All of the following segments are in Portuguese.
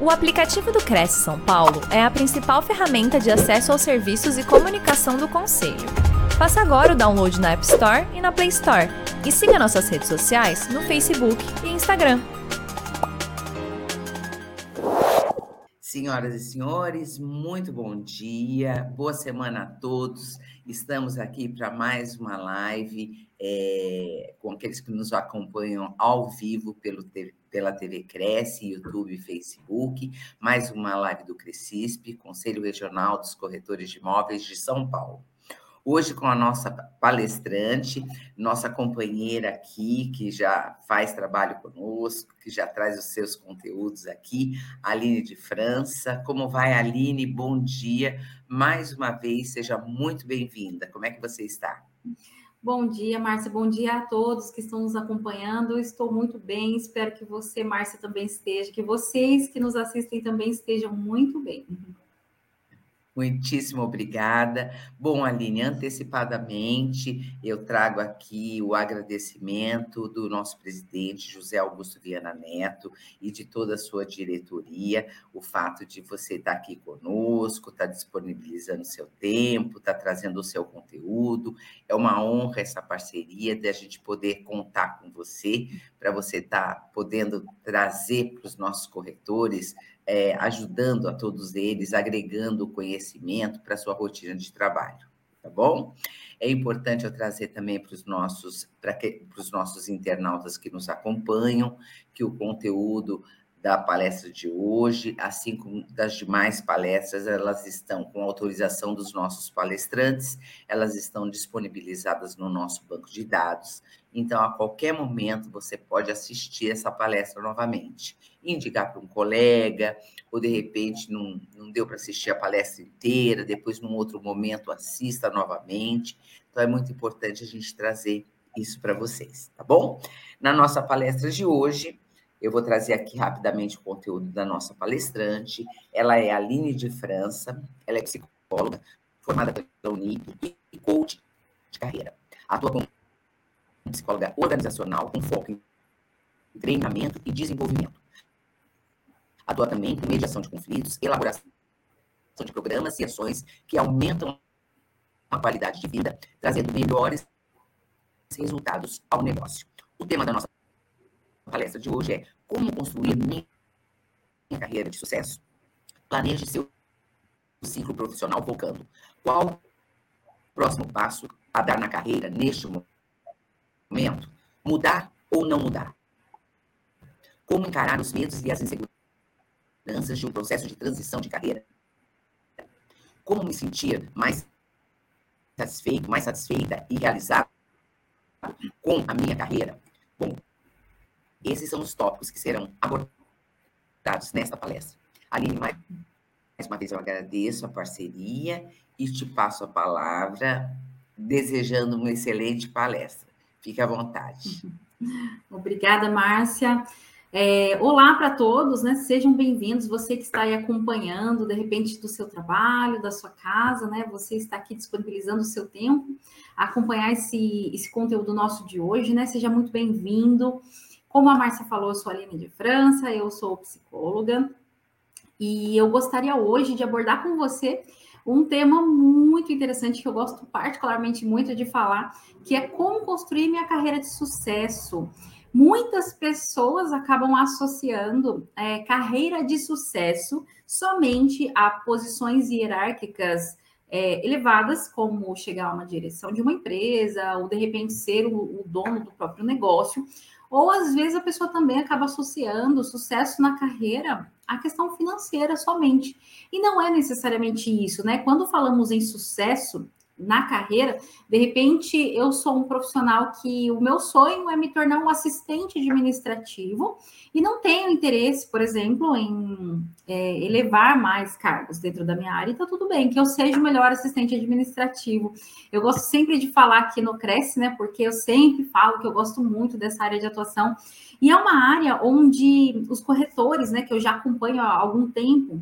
O aplicativo do Cresce São Paulo é a principal ferramenta de acesso aos serviços e comunicação do Conselho. Faça agora o download na App Store e na Play Store. E siga nossas redes sociais no Facebook e Instagram. Senhoras e senhores, muito bom dia, boa semana a todos. Estamos aqui para mais uma live é, com aqueles que nos acompanham ao vivo pelo pela TV Cresce, YouTube e Facebook. Mais uma live do Crescisp, Conselho Regional dos Corretores de Imóveis de São Paulo. Hoje com a nossa palestrante, nossa companheira aqui, que já faz trabalho conosco, que já traz os seus conteúdos aqui, Aline de França. Como vai, Aline? Bom dia. Mais uma vez, seja muito bem-vinda. Como é que você está? Bom dia, Márcia. Bom dia a todos que estão nos acompanhando. Estou muito bem. Espero que você, Márcia, também esteja, que vocês que nos assistem também estejam muito bem. Muitíssimo obrigada. Bom, Aline, antecipadamente eu trago aqui o agradecimento do nosso presidente José Augusto Viana Neto e de toda a sua diretoria, o fato de você estar aqui conosco, estar disponibilizando seu tempo, estar trazendo o seu conteúdo. É uma honra essa parceria de a gente poder contar com você, para você estar podendo trazer para os nossos corretores é, ajudando a todos eles, agregando conhecimento para sua rotina de trabalho, tá bom? É importante eu trazer também para os nossos, para os nossos internautas que nos acompanham, que o conteúdo da palestra de hoje, assim como das demais palestras, elas estão com autorização dos nossos palestrantes, elas estão disponibilizadas no nosso banco de dados. Então, a qualquer momento, você pode assistir essa palestra novamente, indicar para um colega, ou de repente não, não deu para assistir a palestra inteira, depois, num outro momento, assista novamente. Então, é muito importante a gente trazer isso para vocês, tá bom? Na nossa palestra de hoje, eu vou trazer aqui rapidamente o conteúdo da nossa palestrante. Ela é Aline de França, ela é psicóloga, formada pela Unip e coach de carreira. Atua como psicóloga organizacional com foco em treinamento e desenvolvimento. Com mediação de conflitos, elaboração de programas e ações que aumentam a qualidade de vida, trazendo melhores resultados ao negócio. O tema da nossa palestra de hoje é como construir minha carreira de sucesso. Planeje seu ciclo profissional focando qual o próximo passo a dar na carreira neste momento. Mudar ou não mudar. Como encarar os medos e as inseguranças de um processo de transição de carreira. Como me sentir mais satisfeito, mais satisfeita e realizado com a minha carreira. Bom, esses são os tópicos que serão abordados nesta palestra. Aline, mais, uma vez eu agradeço a parceria e te passo a palavra, desejando uma excelente palestra. Fique à vontade. Obrigada, Márcia. É, olá para todos, né? Sejam bem-vindos. Você que está aí acompanhando, de repente, do seu trabalho, da sua casa, né? Você está aqui disponibilizando o seu tempo a acompanhar esse, esse conteúdo nosso de hoje, né? Seja muito bem-vindo. Como a Márcia falou, eu sou a Aline de França, eu sou psicóloga e eu gostaria hoje de abordar com você um tema muito interessante que eu gosto particularmente muito de falar, que é como construir minha carreira de sucesso. Muitas pessoas acabam associando é, carreira de sucesso somente a posições hierárquicas é, elevadas, como chegar a uma direção de uma empresa, ou de repente ser o, o dono do próprio negócio, ou às vezes a pessoa também acaba associando sucesso na carreira à questão financeira somente. E não é necessariamente isso, né? Quando falamos em sucesso, na carreira, de repente eu sou um profissional que o meu sonho é me tornar um assistente administrativo e não tenho interesse, por exemplo, em é, elevar mais cargos dentro da minha área, então tudo bem, que eu seja o melhor assistente administrativo. Eu gosto sempre de falar aqui no Cresce, né? Porque eu sempre falo que eu gosto muito dessa área de atuação. E é uma área onde os corretores, né, que eu já acompanho há algum tempo,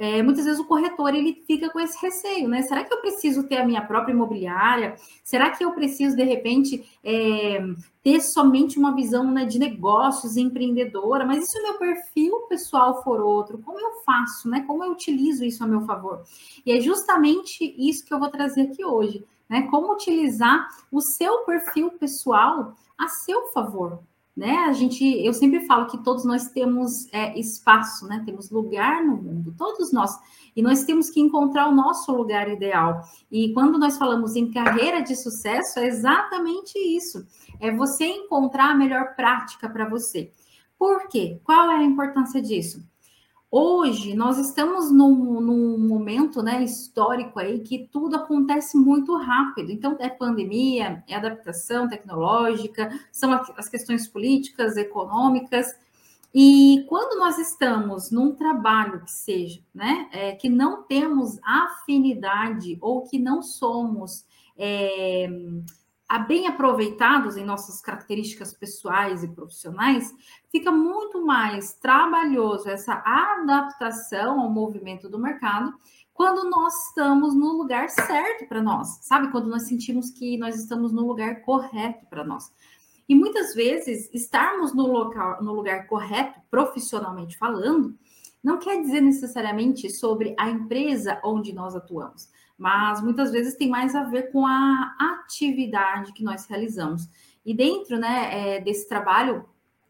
é, muitas vezes o corretor ele fica com esse receio, né? Será que eu preciso ter a minha própria imobiliária? Será que eu preciso, de repente, é, ter somente uma visão né, de negócios empreendedora? Mas e se o meu perfil pessoal for outro? Como eu faço, né? Como eu utilizo isso a meu favor? E é justamente isso que eu vou trazer aqui hoje, né? Como utilizar o seu perfil pessoal a seu favor, né? A gente, eu sempre falo que todos nós temos é, espaço, né? Temos lugar no mundo, todos nós, e nós temos que encontrar o nosso lugar ideal. E quando nós falamos em carreira de sucesso, é exatamente isso. É você encontrar a melhor prática para você. Por quê? Qual é a importância disso? Hoje nós estamos num, num, momento né, histórico aí que tudo acontece muito rápido. Então, é pandemia, é adaptação tecnológica, são as questões políticas, econômicas. E quando nós estamos num trabalho que seja, né, é, que não temos afinidade ou que não somos é, bem aproveitados em nossas características pessoais e profissionais, fica muito mais trabalhoso essa adaptação ao movimento do mercado quando nós estamos no lugar certo para nós, sabe? Quando nós sentimos que nós estamos no lugar correto para nós. E muitas vezes estarmos no local, no lugar correto, profissionalmente falando, não quer dizer necessariamente sobre a empresa onde nós atuamos mas muitas vezes tem mais a ver com a atividade que nós realizamos. E dentro né, é, desse trabalho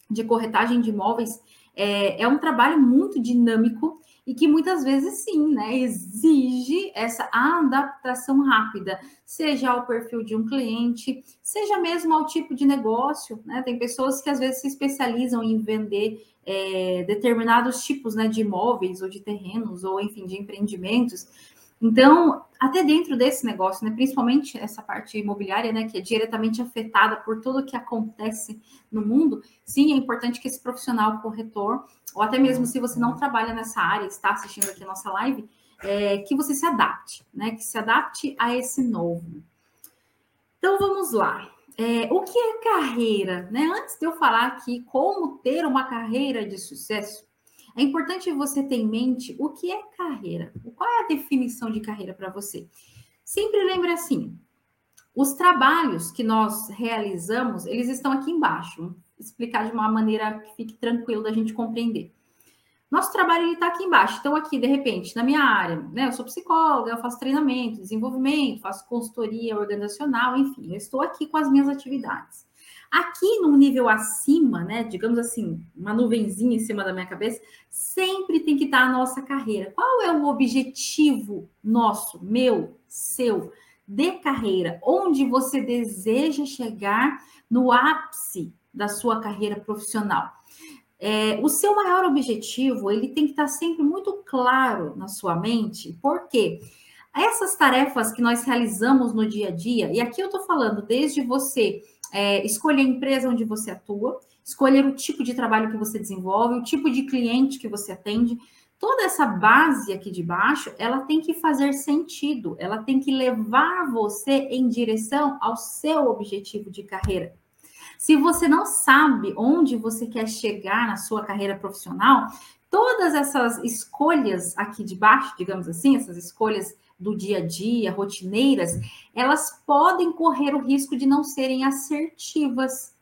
de corretagem de imóveis, é, é, um trabalho muito dinâmico e que muitas vezes sim, né, exige essa adaptação rápida, seja ao perfil de um cliente, seja mesmo ao tipo de negócio, né? Tem pessoas que às vezes se especializam em vender é, determinados tipos né, de imóveis ou de terrenos, ou enfim, de empreendimentos. Então, até dentro desse negócio, né, principalmente essa parte imobiliária, né, que é diretamente afetada por tudo que acontece no mundo, sim, é importante que esse profissional corretor, ou até mesmo se você não trabalha nessa área, está assistindo aqui a nossa live, é, que você se adapte, né, que se adapte a esse novo. Então, vamos lá. É, o que é carreira? Né? Antes de eu falar aqui como ter uma carreira de sucesso, é importante você ter em mente o que é carreira. Qual é a definição de carreira para você? Sempre lembre assim: os trabalhos que nós realizamos, eles estão aqui embaixo. Vou explicar de uma maneira que fique tranquilo da gente compreender. Nosso trabalho está aqui embaixo. Então, aqui, de repente, na minha área, né? Eu sou psicóloga, eu faço treinamento, desenvolvimento, faço consultoria organizacional, enfim, eu estou aqui com as minhas atividades. Aqui no nível acima, né, digamos assim, uma nuvenzinha em cima da minha cabeça, sempre tem que estar a nossa carreira. Qual é o objetivo nosso, meu, seu, de carreira? Onde você deseja chegar no ápice da sua carreira profissional? É, o seu maior objetivo, ele tem que estar sempre muito claro na sua mente, por quê? Essas tarefas que nós realizamos no dia a dia, e aqui eu estou falando desde você é, escolher a empresa onde você atua, escolher o tipo de trabalho que você desenvolve, o tipo de cliente que você atende. Toda essa base aqui de baixo, ela tem que fazer sentido, ela tem que levar você em direção ao seu objetivo de carreira. Se você não sabe onde você quer chegar na sua carreira profissional, todas essas escolhas aqui de baixo, digamos assim, essas escolhas do dia a dia, rotineiras, elas podem correr o risco de não serem assertivas.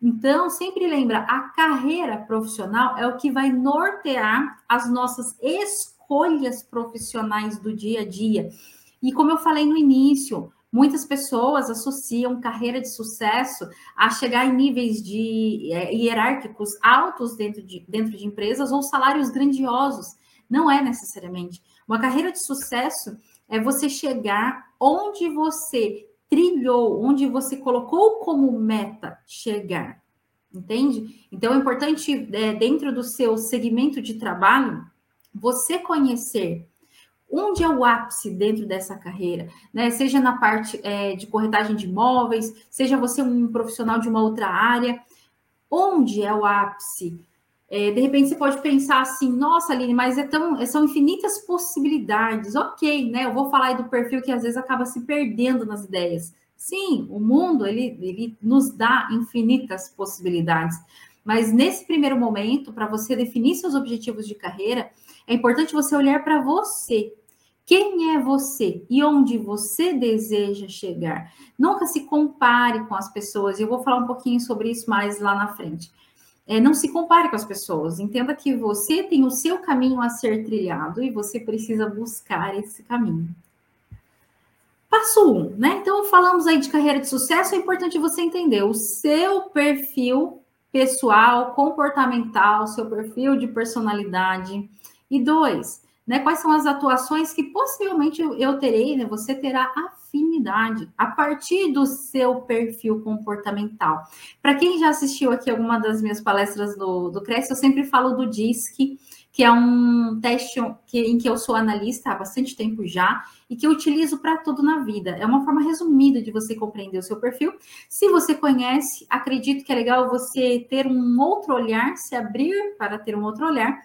Então, sempre lembra, a carreira profissional é o que vai nortear as nossas escolhas profissionais do dia a dia. E como eu falei no início, muitas pessoas associam carreira de sucesso a chegar em níveis de é, hierárquicos altos dentro de, dentro de empresas ou salários grandiosos. Não é necessariamente. Uma carreira de sucesso é você chegar onde você trilhou, onde você colocou como meta chegar. Entende? Então é importante, é, dentro do seu segmento de trabalho, você conhecer onde é o ápice dentro dessa carreira, né? Seja na parte é, de corretagem de imóveis, seja você um profissional de uma outra área, onde é o ápice? É, de repente você pode pensar assim, nossa, Aline, mas é tão, são infinitas possibilidades. Ok, né? Eu vou falar aí do perfil que às vezes acaba se perdendo nas ideias. Sim, o mundo ele, ele nos dá infinitas possibilidades. Mas nesse primeiro momento, para você definir seus objetivos de carreira, é importante você olhar para você. Quem é você e onde você deseja chegar? Nunca se compare com as pessoas. Eu vou falar um pouquinho sobre isso mais lá na frente. É, não se compare com as pessoas. Entenda que você tem o seu caminho a ser trilhado e você precisa buscar esse caminho. Passo 1, um, né? Então, falamos aí de carreira de sucesso, é importante você entender o seu perfil pessoal, comportamental, seu perfil de personalidade. E dois, né? Quais são as atuações que possivelmente eu terei, né? Você terá afinidade a partir do seu perfil comportamental. Para quem já assistiu aqui alguma das minhas palestras do, do Cresce, eu sempre falo do DISC, que é um teste que, em que eu sou analista há bastante tempo já e que eu utilizo para tudo na vida. É uma forma resumida de você compreender o seu perfil. Se você conhece, acredito que é legal você ter um outro olhar, se abrir para ter um outro olhar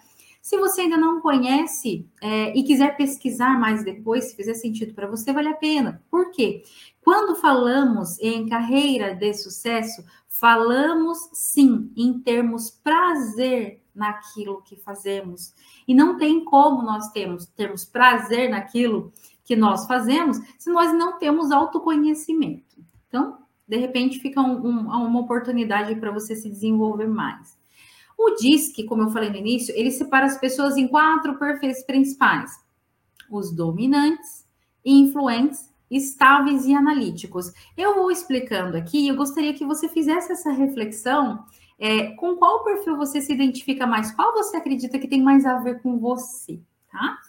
se você ainda não conhece é, e quiser pesquisar mais depois, se fizer sentido para você, vale a pena. Por quê? Quando falamos em carreira de sucesso, falamos sim em termos prazer naquilo que fazemos. E não tem como nós termos, termos prazer naquilo que nós fazemos se nós não temos autoconhecimento. Então, de repente, fica um, um, uma oportunidade para você se desenvolver mais. O DISC, como eu falei no início, ele separa as pessoas em quatro perfis principais: os dominantes, influentes, estáveis e analíticos. Eu vou explicando aqui, eu gostaria que você fizesse essa reflexão. É, com qual perfil você se identifica mais? Qual você acredita que tem mais a ver com você, tá?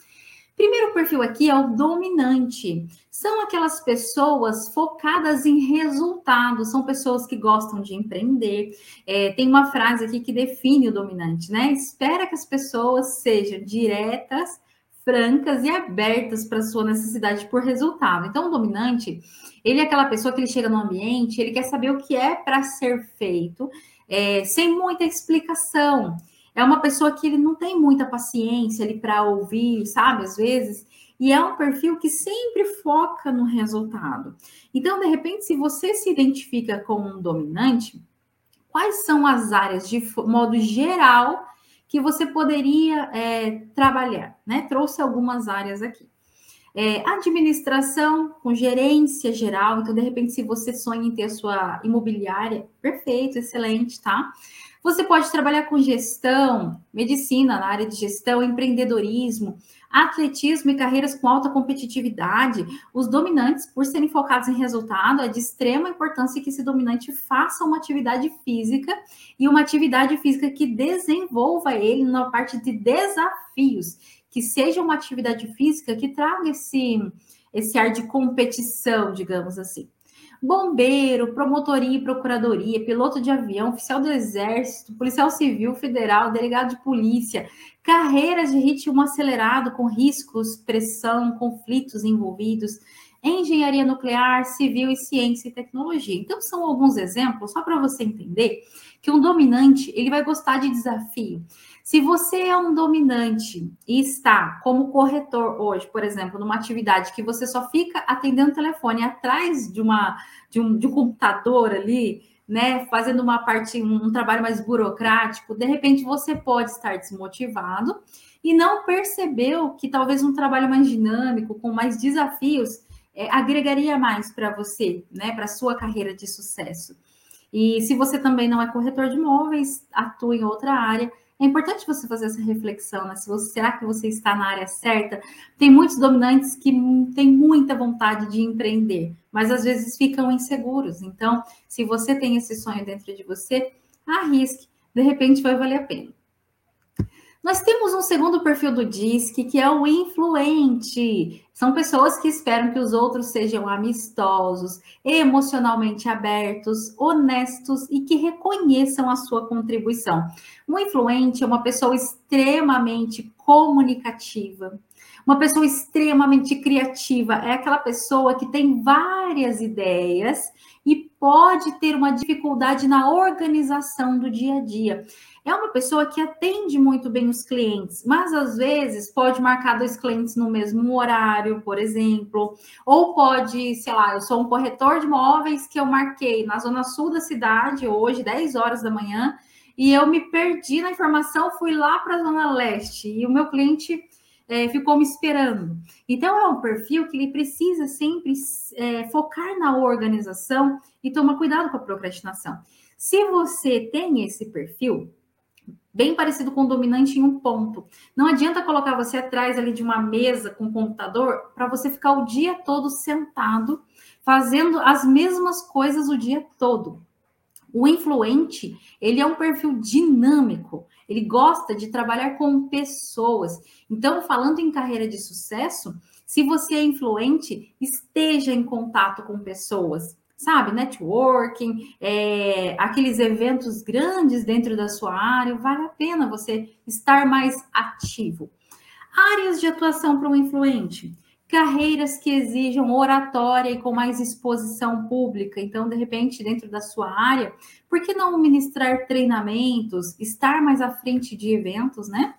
Primeiro perfil aqui é o dominante. São aquelas pessoas focadas em resultados, são pessoas que gostam de empreender. É, tem uma frase aqui que define o dominante, né? Espera que as pessoas sejam diretas, francas e abertas para sua necessidade por resultado. Então, o dominante, ele é aquela pessoa que ele chega no ambiente, ele quer saber o que é para ser feito, é, sem muita explicação é uma pessoa que ele não tem muita paciência ali para ouvir, sabe, às vezes, e é um perfil que sempre foca no resultado. Então, de repente, se você se identifica com um dominante, quais são as áreas de modo geral que você poderia é, trabalhar? Né? Trouxe algumas áreas aqui. É, administração com gerência geral, então de repente, se você sonha em ter a sua imobiliária, perfeito, excelente, tá? Você pode trabalhar com gestão, medicina na área de gestão, empreendedorismo, atletismo e carreiras com alta competitividade. Os dominantes, por serem focados em resultado, é de extrema importância que esse dominante faça uma atividade física e uma atividade física que desenvolva ele na parte de desafios, que seja uma atividade física que traga esse, esse ar de competição, digamos assim bombeiro, promotoria e procuradoria, piloto de avião, oficial do exército, policial civil federal, delegado de polícia, carreiras de ritmo acelerado com riscos, pressão, conflitos envolvidos, engenharia nuclear, civil e ciência e tecnologia. Então são alguns exemplos só para você entender que um dominante, ele vai gostar de desafio. Se você é um dominante e está como corretor hoje, por exemplo, numa atividade que você só fica atendendo o telefone atrás de, uma, de, um, de um computador ali, né, fazendo uma parte, um, trabalho mais burocrático, de repente você pode estar desmotivado e não percebeu que talvez um trabalho mais dinâmico, com mais desafios, é, agregaria mais para você, né, para sua carreira de sucesso. E se você também não é corretor de imóveis, atua em outra área, é importante você fazer essa reflexão, né? Se você, será que você está na área certa? Tem muitos dominantes que têm muita vontade de empreender, mas às vezes ficam inseguros. Então, se você tem esse sonho dentro de você, arrisque, de repente vai valer a pena. Nós temos um segundo perfil do DISC, que é o influente. São pessoas que esperam que os outros sejam amistosos, emocionalmente abertos, honestos e que reconheçam a sua contribuição. Um influente é uma pessoa extremamente comunicativa, uma pessoa extremamente criativa, é aquela pessoa que tem várias ideias e pode ter uma dificuldade na organização do dia a dia é uma pessoa que atende muito bem os clientes, mas às vezes pode marcar dois clientes no mesmo horário, por exemplo, ou pode, sei lá, eu sou um corretor de imóveis que eu marquei na zona sul da cidade hoje, 10 horas da manhã, e eu me perdi na informação, fui lá para a Zona Leste e o meu cliente é, ficou me esperando. Então, é um perfil que ele precisa sempre é, focar na organização e tomar cuidado com a procrastinação. Se você tem esse perfil, bem parecido com o dominante em um ponto. Não adianta colocar você atrás ali de uma mesa com um computador para você ficar o dia todo sentado fazendo as mesmas coisas o dia todo. O influente, ele é um perfil dinâmico, ele gosta de trabalhar com pessoas. Então, falando em carreira de sucesso, se você é influente, esteja em contato com pessoas, sabe? Networking, é, aqueles eventos grandes dentro da sua área, vale a pena você estar mais ativo. Áreas de atuação para um influente carreiras que exijam oratória e com mais exposição pública. Então, de repente, dentro da sua área, por que não ministrar treinamentos, estar mais à frente de eventos, né?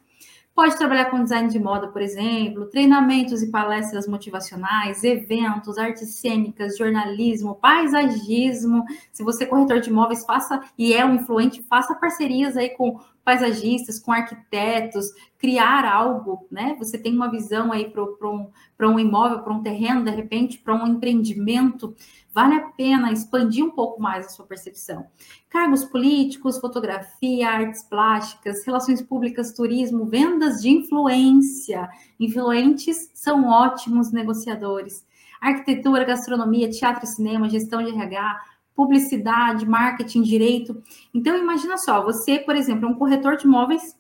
Pode trabalhar com design de moda, por exemplo, treinamentos e palestras motivacionais, eventos, artes cênicas, jornalismo, paisagismo. Se você é corretor de imóveis, faça e é um influente, faça parcerias aí com paisagistas, com arquitetos, criar algo, né? Você tem uma visão aí para um, um imóvel, para um terreno, de repente, para um empreendimento, vale a pena expandir um pouco mais a sua percepção. Cargos políticos, fotografia, artes plásticas, relações públicas, turismo, vendas de influência. Influentes são ótimos negociadores. Arquitetura, gastronomia, teatro e cinema, gestão de RH, publicidade, marketing, direito. Então, imagina só, você, por exemplo, é um corretor de imóveis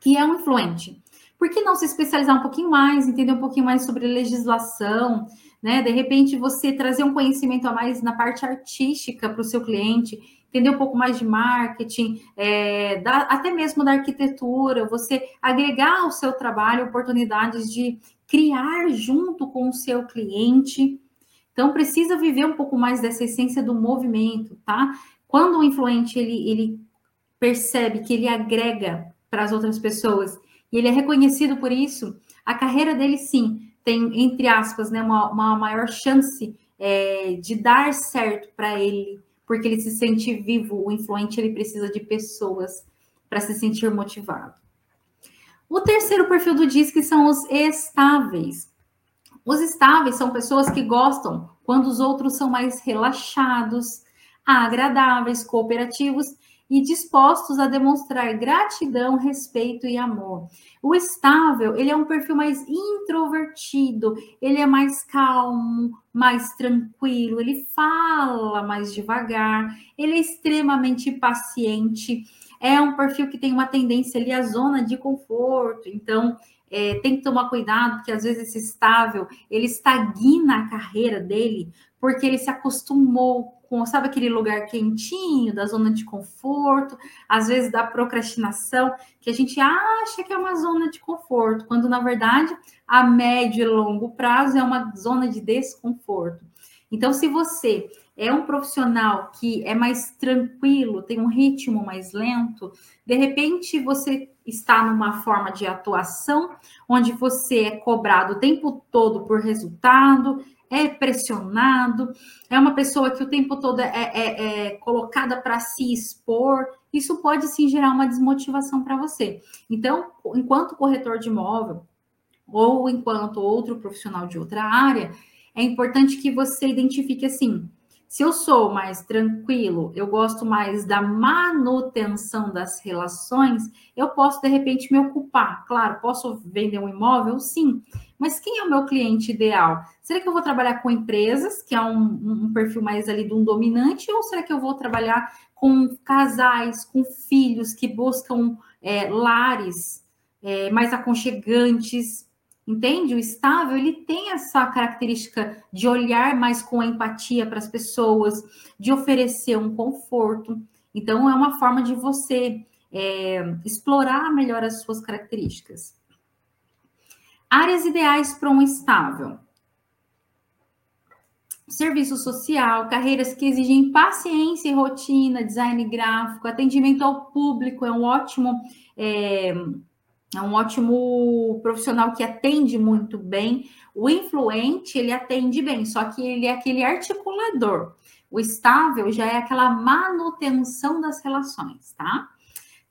que é um influente. Por que não se especializar um pouquinho mais, entender um pouquinho mais sobre legislação, né? De repente, você trazer um conhecimento a mais na parte artística para o seu cliente, entender um pouco mais de marketing, é, da, até mesmo da arquitetura, você agregar ao seu trabalho oportunidades de criar junto com o seu cliente. Então, precisa viver um pouco mais dessa essência do movimento, tá? Quando o influente ele, ele percebe que ele agrega para as outras pessoas e ele é reconhecido por isso, a carreira dele sim tem, entre aspas, né, uma, uma maior chance é, de dar certo para ele, porque ele se sente vivo. O influente ele precisa de pessoas para se sentir motivado. O terceiro perfil do DISC são os estáveis. Os estáveis são pessoas que gostam quando os outros são mais relaxados, agradáveis, cooperativos e dispostos a demonstrar gratidão, respeito e amor. O estável, ele é um perfil mais introvertido, ele é mais calmo, mais tranquilo, ele fala mais devagar, ele é extremamente paciente, é um perfil que tem uma tendência ali à zona de conforto, então é, tem que tomar cuidado, porque às vezes esse estável, ele estagna a carreira dele, porque ele se acostumou com, sabe aquele lugar quentinho, da zona de conforto, às vezes da procrastinação, que a gente acha que é uma zona de conforto, quando na verdade a médio e longo prazo é uma zona de desconforto. Então, se você é um profissional que é mais tranquilo, tem um ritmo mais lento, de repente você está numa forma de atuação onde você é cobrado o tempo todo por resultado, é pressionado, é uma pessoa que o tempo todo é, é, é colocada para se expor, isso pode sim gerar uma desmotivação para você. Então, enquanto corretor de imóvel, ou enquanto outro profissional de outra área, é importante que você identifique assim: se eu sou mais tranquilo, eu gosto mais da manutenção das relações, eu posso de repente me ocupar. Claro, posso vender um imóvel? Sim. Mas quem é o meu cliente ideal? Será que eu vou trabalhar com empresas, que é um, um perfil mais ali de um dominante, ou será que eu vou trabalhar com casais, com filhos que buscam é, lares é, mais aconchegantes, Entende? O estável, ele tem essa característica de olhar mais com empatia para as pessoas, de oferecer um conforto. Então, é uma forma de você é, explorar melhor as suas características. Áreas ideais para um estável. Serviço social, carreiras que exigem paciência e rotina, design gráfico, atendimento ao público é um ótimo é, é um ótimo profissional que atende muito bem. O influente, ele atende bem, só que ele é aquele articulador. O estável já é aquela manutenção das relações, tá?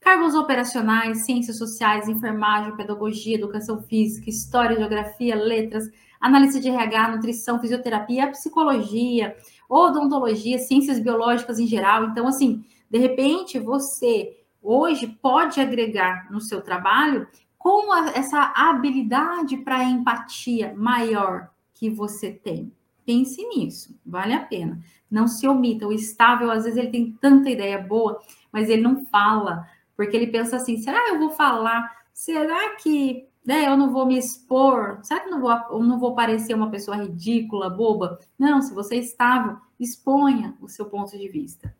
cargos operacionais, ciências sociais, enfermagem, pedagogia, educação física, história, geografia, letras, análise de RH, nutrição, fisioterapia, psicologia, odontologia, ciências biológicas em geral. Então, assim, de repente, você hoje pode agregar no seu trabalho com a, essa habilidade para empatia maior que você tem. Pense nisso, vale a pena. Não se omita. O estável, às vezes, ele tem tanta ideia boa, mas ele não fala, porque ele pensa assim: será eu vou falar? Será que né, eu não vou me expor? Será que eu não vou, eu não vou parecer uma pessoa ridícula, boba? Não, se você é estável, exponha o seu ponto de vista.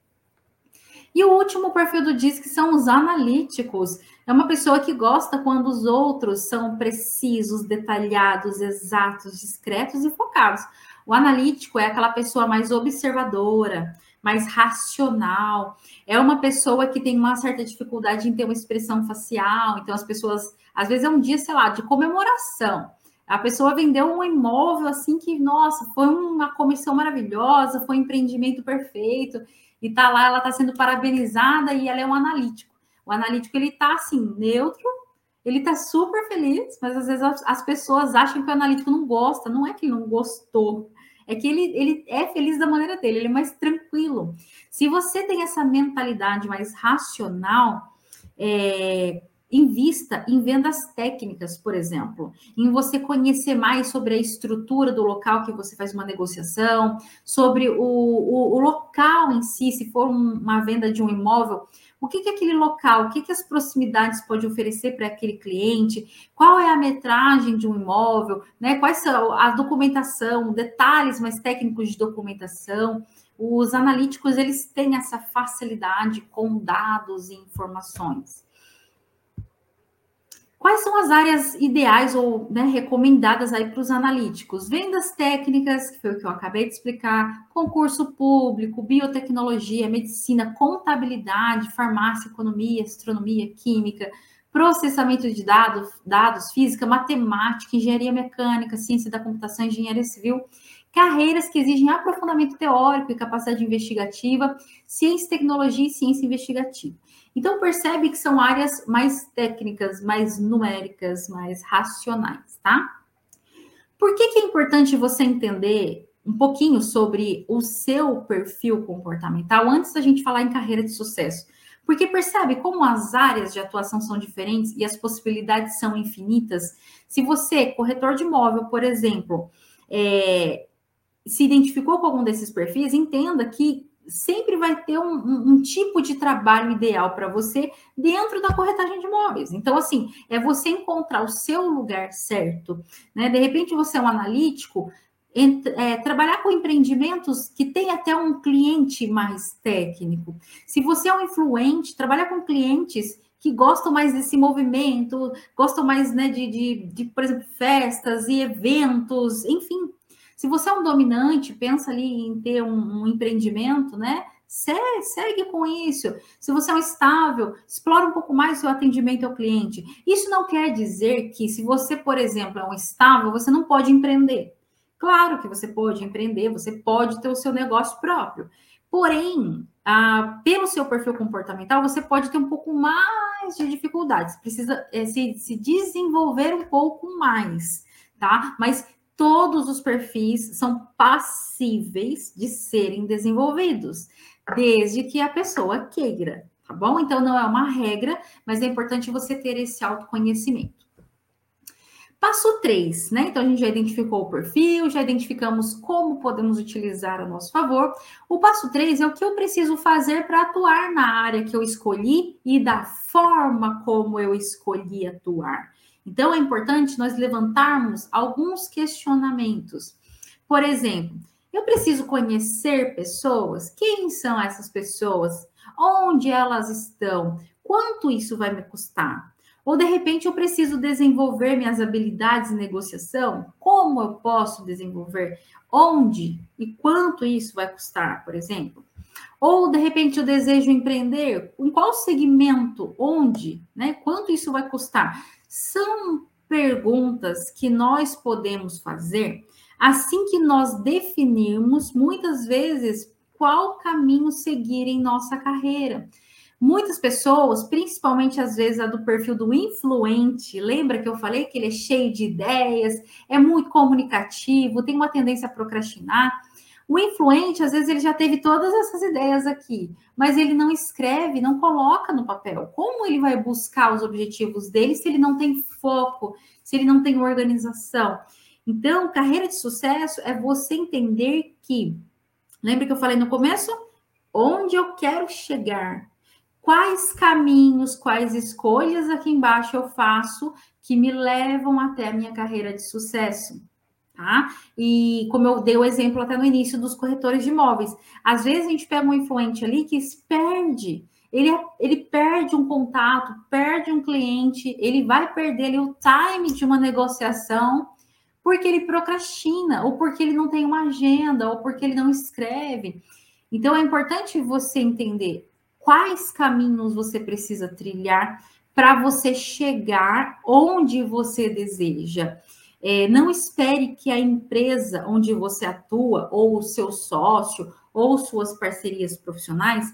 E o último perfil do DISC são os analíticos. É uma pessoa que gosta quando os outros são precisos, detalhados, exatos, discretos e focados. O analítico é aquela pessoa mais observadora, mais racional. É uma pessoa que tem uma certa dificuldade em ter uma expressão facial. Então, as pessoas, às vezes, é um dia, sei lá, de comemoração. A pessoa vendeu um imóvel assim que, nossa, foi uma comissão maravilhosa, foi um empreendimento perfeito e tá lá, ela tá sendo parabenizada e ela é um analítico. O analítico, ele tá assim, neutro, ele tá super feliz, mas às vezes as, as pessoas acham que o analítico não gosta, não é que ele não gostou, é que ele, ele é feliz da maneira dele, ele é mais tranquilo. Se você tem essa mentalidade mais racional, é, Invista em vendas técnicas, por exemplo, em você conhecer mais sobre a estrutura do local que você faz uma negociação, sobre o, o, o local em si, se for um, uma venda de um imóvel, o que, que aquele local, o que, que as proximidades pode oferecer para aquele cliente, qual é a metragem de um imóvel, né? Quais são a documentação, detalhes mais técnicos de documentação. Os analíticos eles têm essa facilidade com dados e informações. Quais são as áreas ideais ou né, recomendadas aí para os analíticos? Vendas técnicas, que foi o que eu acabei de explicar, concurso público, biotecnologia, medicina, contabilidade, farmácia, economia, astronomia, química, processamento de dados, dados, física, matemática, engenharia mecânica, ciência da computação, engenharia civil, carreiras que exigem aprofundamento teórico e capacidade investigativa, ciência, tecnologia e ciência investigativa. Então, percebe que são áreas mais técnicas, mais numéricas, mais racionais, tá? Por que, que é importante você entender um pouquinho sobre o seu perfil comportamental antes da gente falar em carreira de sucesso? Porque percebe como as áreas de atuação são diferentes e as possibilidades são infinitas? Se você, corretor de imóvel, por exemplo, é, se identificou com algum desses perfis, entenda que sempre vai ter um, um, um tipo de trabalho ideal para você dentro da corretagem de imóveis. Então, assim, é você encontrar o seu lugar certo. Né? De repente, você é um analítico, é, trabalhar com empreendimentos que tem até um cliente mais técnico. Se você é um influente, trabalhar com clientes que gostam mais desse movimento, gostam mais né, de, de, de, por exemplo, festas e eventos, enfim, se você é um dominante, pensa ali em ter um, um empreendimento, né? Segue, com isso. Se você é um estável, explora um pouco mais o seu atendimento ao cliente. Isso não quer dizer que, se você, por exemplo, é um estável, você não pode empreender. Claro que você pode empreender, você pode ter o seu negócio próprio. Porém, ah, pelo seu perfil comportamental, você pode ter um pouco mais de dificuldades. Precisa é, se, se desenvolver um pouco mais, tá? Mas todos os perfis são passíveis de serem desenvolvidos, desde que a pessoa queira, tá bom? Então não é uma regra, mas é importante você ter esse autoconhecimento. Passo 3, né? Então a gente já identificou o perfil, já identificamos como podemos utilizar a nosso favor. O passo 3 é o que eu preciso fazer para atuar na área que eu escolhi e da forma como eu escolhi atuar. Então, é importante nós levantarmos alguns questionamentos. Por exemplo, eu preciso conhecer pessoas? Quem são essas pessoas? Onde elas estão? Quanto isso vai me custar? Ou de repente eu preciso desenvolver minhas habilidades em negociação? Como eu posso desenvolver? Onde e quanto isso vai custar, por exemplo? Ou de repente eu desejo empreender? Em qual segmento? Onde? Né? Quanto isso vai custar? São perguntas que nós podemos fazer assim que nós definirmos muitas vezes qual caminho seguir em nossa carreira. Muitas pessoas, principalmente às vezes a do perfil do influente, lembra que eu falei que ele é cheio de ideias, é muito comunicativo, tem uma tendência a procrastinar. O influente, às vezes, ele já teve todas essas ideias aqui, mas ele não escreve, não coloca no papel. Como ele vai buscar os objetivos dele se ele não tem foco, se ele não tem organização? Então, carreira de sucesso é você entender que, lembra que eu falei no começo? Onde eu quero chegar? Quais caminhos, quais escolhas aqui embaixo eu faço que me levam até a minha carreira de sucesso? Tá? E como eu dei o exemplo até no início dos corretores de imóveis, às vezes a gente pega um influente ali que se perde, ele, ele perde um contato, perde um cliente, ele vai perder ali, o time de uma negociação porque ele procrastina, ou porque ele não tem uma agenda, ou porque ele não escreve. Então é importante você entender quais caminhos você precisa trilhar para você chegar onde você deseja. É, não espere que a empresa onde você atua, ou o seu sócio, ou suas parcerias profissionais,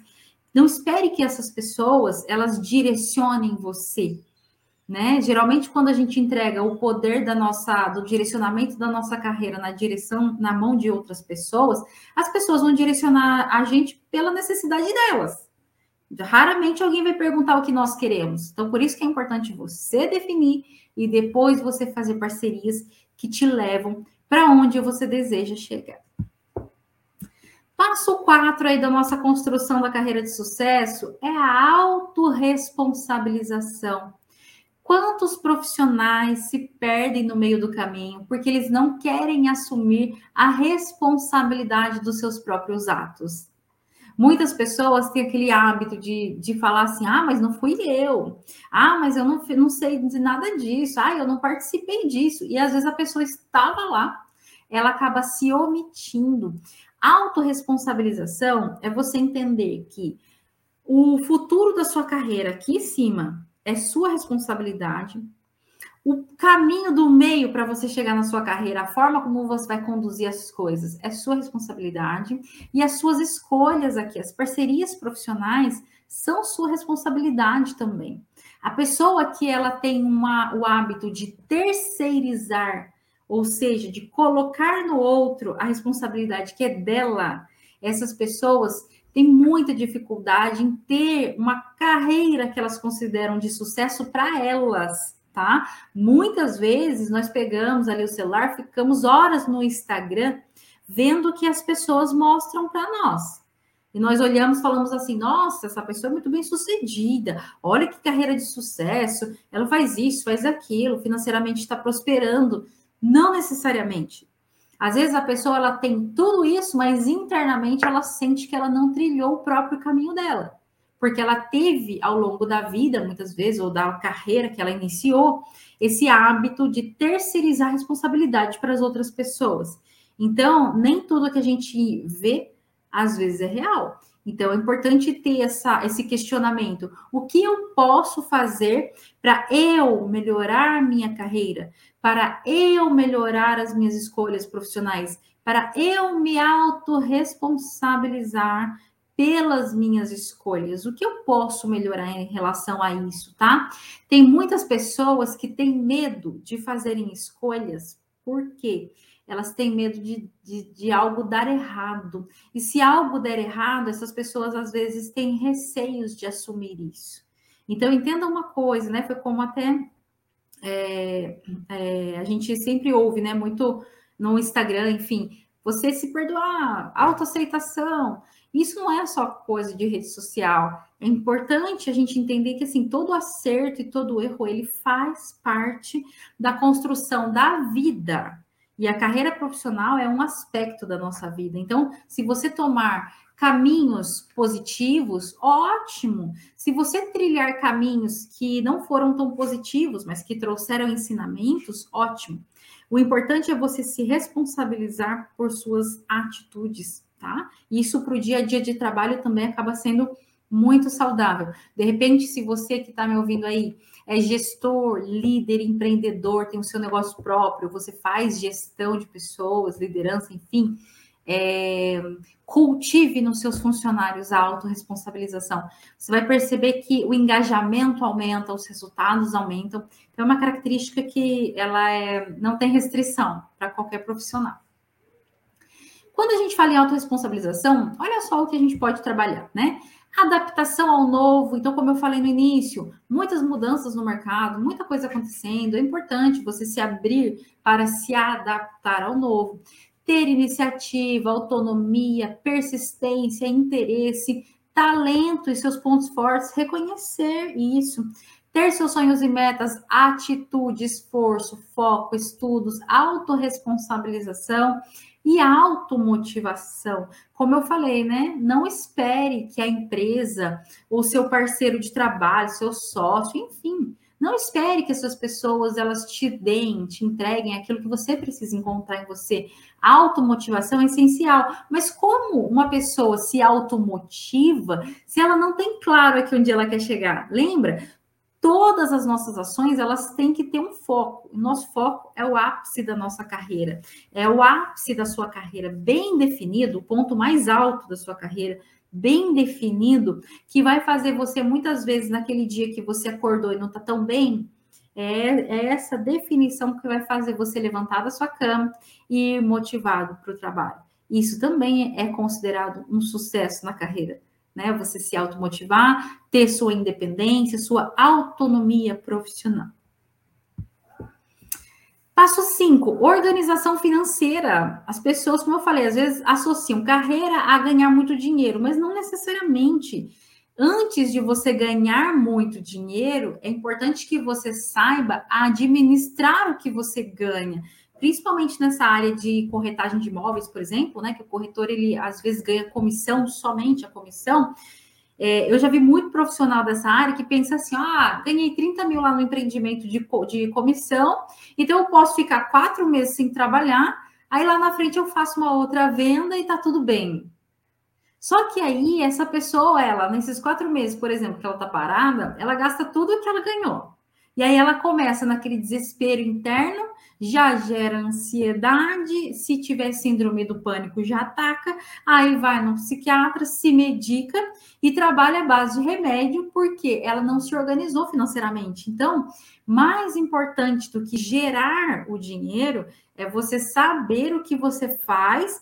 não espere que essas pessoas elas direcionem você. Né? Geralmente, quando a gente entrega o poder da nossa, do direcionamento da nossa carreira na direção, na mão de outras pessoas, as pessoas vão direcionar a gente pela necessidade delas. Raramente alguém vai perguntar o que nós queremos. Então, por isso que é importante você definir e depois você fazer parcerias que te levam para onde você deseja chegar. Passo 4 aí da nossa construção da carreira de sucesso é a autorresponsabilização. Quantos profissionais se perdem no meio do caminho porque eles não querem assumir a responsabilidade dos seus próprios atos? Muitas pessoas têm aquele hábito de, de falar assim: ah, mas não fui eu, ah, mas eu não, não sei de nada disso, ah, eu não participei disso. E às vezes a pessoa estava lá, ela acaba se omitindo. Autoresponsabilização é você entender que o futuro da sua carreira aqui em cima é sua responsabilidade, o caminho do meio para você chegar na sua carreira, a forma como você vai conduzir as coisas, é sua responsabilidade. E as suas escolhas aqui, as parcerias profissionais, são sua responsabilidade também. A pessoa que ela tem uma, o hábito de terceirizar, ou seja, de colocar no outro a responsabilidade que é dela, essas pessoas têm muita dificuldade em ter uma carreira que elas consideram de sucesso para elas tá? Muitas vezes nós pegamos ali o celular, ficamos horas no Instagram vendo o que as pessoas mostram para nós. E nós olhamos falamos assim: nossa, essa pessoa é muito bem sucedida, olha que carreira de sucesso, ela faz isso, faz aquilo, financeiramente está prosperando. Não necessariamente. Às vezes a pessoa ela tem tudo isso, mas internamente ela sente que ela não trilhou o próprio caminho dela porque ela teve ao longo da vida, muitas vezes, ou da carreira que ela iniciou, esse hábito de terceirizar a responsabilidade para as outras pessoas. Então, nem tudo que a gente vê, às vezes, é real. Então, é importante ter essa, esse questionamento: o que eu posso fazer para eu melhorar minha carreira, para eu melhorar as minhas escolhas profissionais, para eu me autorresponsabilizar pelas minhas escolhas. O que eu posso melhorar em relação a isso, tá? Tem muitas pessoas que têm medo de fazerem escolhas, por quê? Elas têm medo de, de, de, algo dar errado. E se algo der errado, essas pessoas às vezes têm receios de assumir isso. Então, entenda uma coisa, né? Foi como até é, é, a gente sempre ouve, né? Muito no Instagram, enfim, você se perdoar, autoaceitação. Isso não é só coisa de rede social. É importante a gente entender que assim, todo acerto e todo erro ele faz parte da construção da vida. E a carreira profissional é um aspecto da nossa vida. Então, se você tomar caminhos positivos, ótimo. Se você trilhar caminhos que não foram tão positivos, mas que trouxeram ensinamentos, ótimo. O importante é você se responsabilizar por suas atitudes tá? Isso para o dia a dia de trabalho também acaba sendo muito saudável. De repente, se você que está me ouvindo aí é gestor, líder, empreendedor, tem o seu negócio próprio, você faz gestão de pessoas, liderança, enfim, é, cultive nos seus funcionários a autorresponsabilização. Você vai perceber que o engajamento aumenta, os resultados aumentam. Então, é uma característica que ela é, não tem restrição para qualquer profissional. Quando a gente fala em autorresponsabilização, olha só o que a gente pode trabalhar, né? Adaptação ao novo. Então, como eu falei no início, muitas mudanças no mercado, muita coisa acontecendo. É importante você se abrir para se adaptar ao novo ter iniciativa, autonomia, persistência, interesse, talento e seus pontos fortes, reconhecer isso. Ter seus sonhos e metas, atitude, esforço, foco, estudos, autorresponsabilização e automotivação. Como eu falei, né? Não espere que a empresa, ou seu parceiro de trabalho, seu sócio, enfim, não espere que essas pessoas elas te deem, te entreguem aquilo que você precisa encontrar em você. Automotivação é essencial, mas como uma pessoa se automotiva se ela não tem claro aqui onde ela quer chegar? Lembra? Todas as nossas ações, elas têm que ter um foco. O nosso foco é o ápice da nossa carreira. É o ápice da sua carreira bem definido, o ponto mais alto da sua carreira bem definido, que vai fazer você muitas vezes naquele dia que você acordou e não está tão bem, é, é, essa definição que vai fazer você levantar da sua cama e ir motivado para o trabalho. Isso também é considerado um sucesso na carreira, né? Você se automotivar, ter sua independência, sua autonomia profissional. Passo 5, organização financeira. As pessoas, como eu falei, às vezes associam carreira a ganhar muito dinheiro, mas não necessariamente. Antes de você ganhar muito dinheiro, é importante que você saiba administrar o que você ganha, principalmente nessa área de corretagem de imóveis, por exemplo, né? Que o corretor ele às vezes ganha comissão, somente a comissão. É, eu já vi muito profissional dessa área que pensa assim: ah, ganhei 30 mil lá no empreendimento de, de comissão, então eu posso ficar quatro meses sem trabalhar, aí lá na frente eu faço uma outra venda e tá tudo bem. Só que aí, essa pessoa, ela, nesses quatro meses, por exemplo, que ela tá parada, ela gasta tudo que ela ganhou. E aí ela começa naquele desespero interno já gera ansiedade, se tiver síndrome do pânico, já ataca, aí vai no psiquiatra, se medica e trabalha a base de remédio, porque ela não se organizou financeiramente. Então, mais importante do que gerar o dinheiro é você saber o que você faz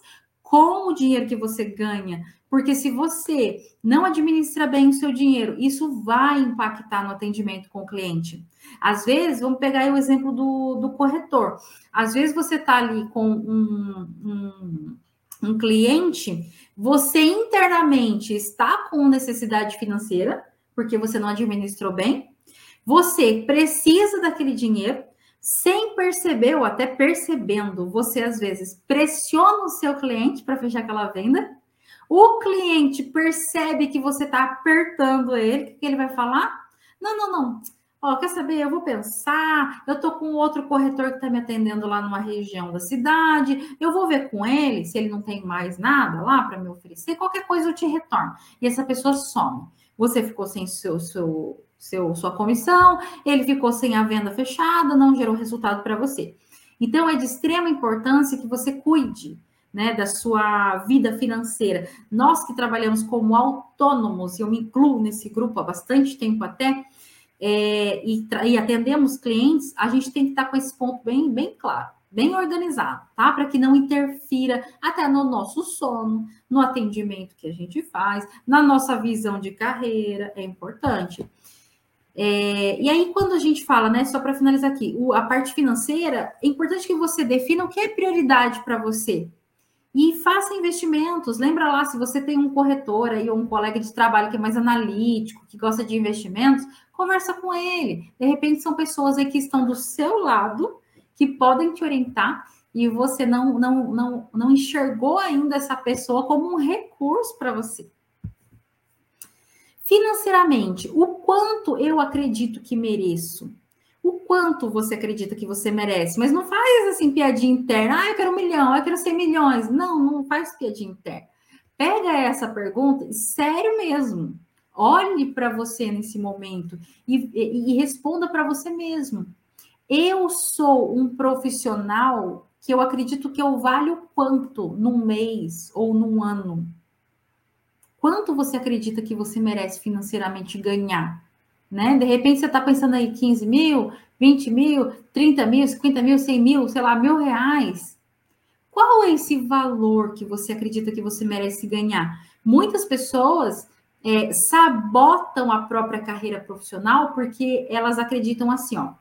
com o dinheiro que você ganha. Porque se você não administra bem o seu dinheiro, isso vai impactar no atendimento com o cliente. Às vezes, vamos pegar o exemplo do, do corretor. Às vezes você está ali com um, um, um cliente, você internamente está com necessidade financeira, porque você não administrou bem, você precisa daquele dinheiro, sem perceber ou até percebendo, você às vezes pressiona o seu cliente para fechar aquela venda. O cliente percebe que você está apertando ele, que ele vai falar? Não, não, não. Ó, quer saber? Eu vou pensar. Eu tô com outro corretor que está me atendendo lá numa região da cidade. Eu vou ver com ele se ele não tem mais nada lá para me oferecer. Qualquer coisa eu te retorno. E essa pessoa some. Você ficou sem seu, seu, seu, sua comissão, ele ficou sem a venda fechada, não gerou resultado para você. Então, é de extrema importância que você cuide né, da sua vida financeira. Nós que trabalhamos como autônomos, eu me incluo nesse grupo há bastante tempo até, é, e, e, atendemos clientes, a gente tem que estar com esse ponto bem, bem claro, bem organizado, tá? Para que não interfira até no nosso sono, no atendimento que a gente faz, na nossa visão de carreira, é importante. É, e aí, quando a gente fala, né, só para finalizar aqui, o, a parte financeira, é importante que você defina o que é prioridade para você. E faça investimentos. Lembra lá, se você tem um corretor aí, ou um colega de trabalho que é mais analítico, que gosta de investimentos, conversa com ele. De repente, são pessoas aí que estão do seu lado, que podem te orientar, e você não, não, não, não enxergou ainda essa pessoa como um recurso para você. Financeiramente, o quanto eu acredito que mereço? o quanto você acredita que você merece, mas não faz assim piadinha interna, ah, eu quero um milhão, eu quero 100 milhões. Não, não faz piadinha interna. Pega essa pergunta, sério mesmo. Olhe para você nesse momento e, e, e responda para você mesmo. Eu sou um profissional que eu acredito que eu valho quanto num mês ou num ano? Quanto você acredita que você merece financeiramente ganhar? Né? De repente você está pensando aí 15 mil, 20 mil, 30 mil, 50 mil, 100 mil, sei lá, mil reais. Qual é esse valor que você acredita que você merece ganhar? Muitas pessoas é, sabotam a própria carreira profissional porque elas acreditam assim, ó.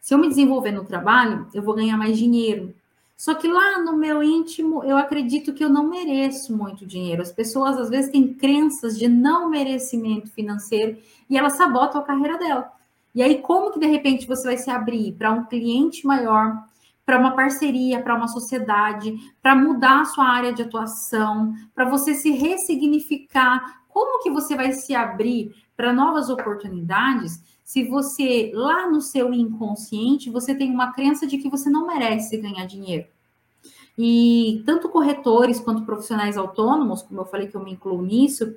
Se eu me desenvolver no trabalho, eu vou ganhar mais dinheiro. Só que lá no meu íntimo, eu acredito que eu não mereço muito dinheiro. As pessoas às vezes têm crenças de não merecimento financeiro e elas sabotam a carreira dela. E aí, como que de repente você vai se abrir para um cliente maior, para uma parceria, para uma sociedade, para mudar a sua área de atuação, para você se ressignificar? Como que você vai se abrir para novas oportunidades se você, lá no seu inconsciente, você tem uma crença de que você não merece ganhar dinheiro? E tanto corretores quanto profissionais autônomos, como eu falei que eu me incluo nisso,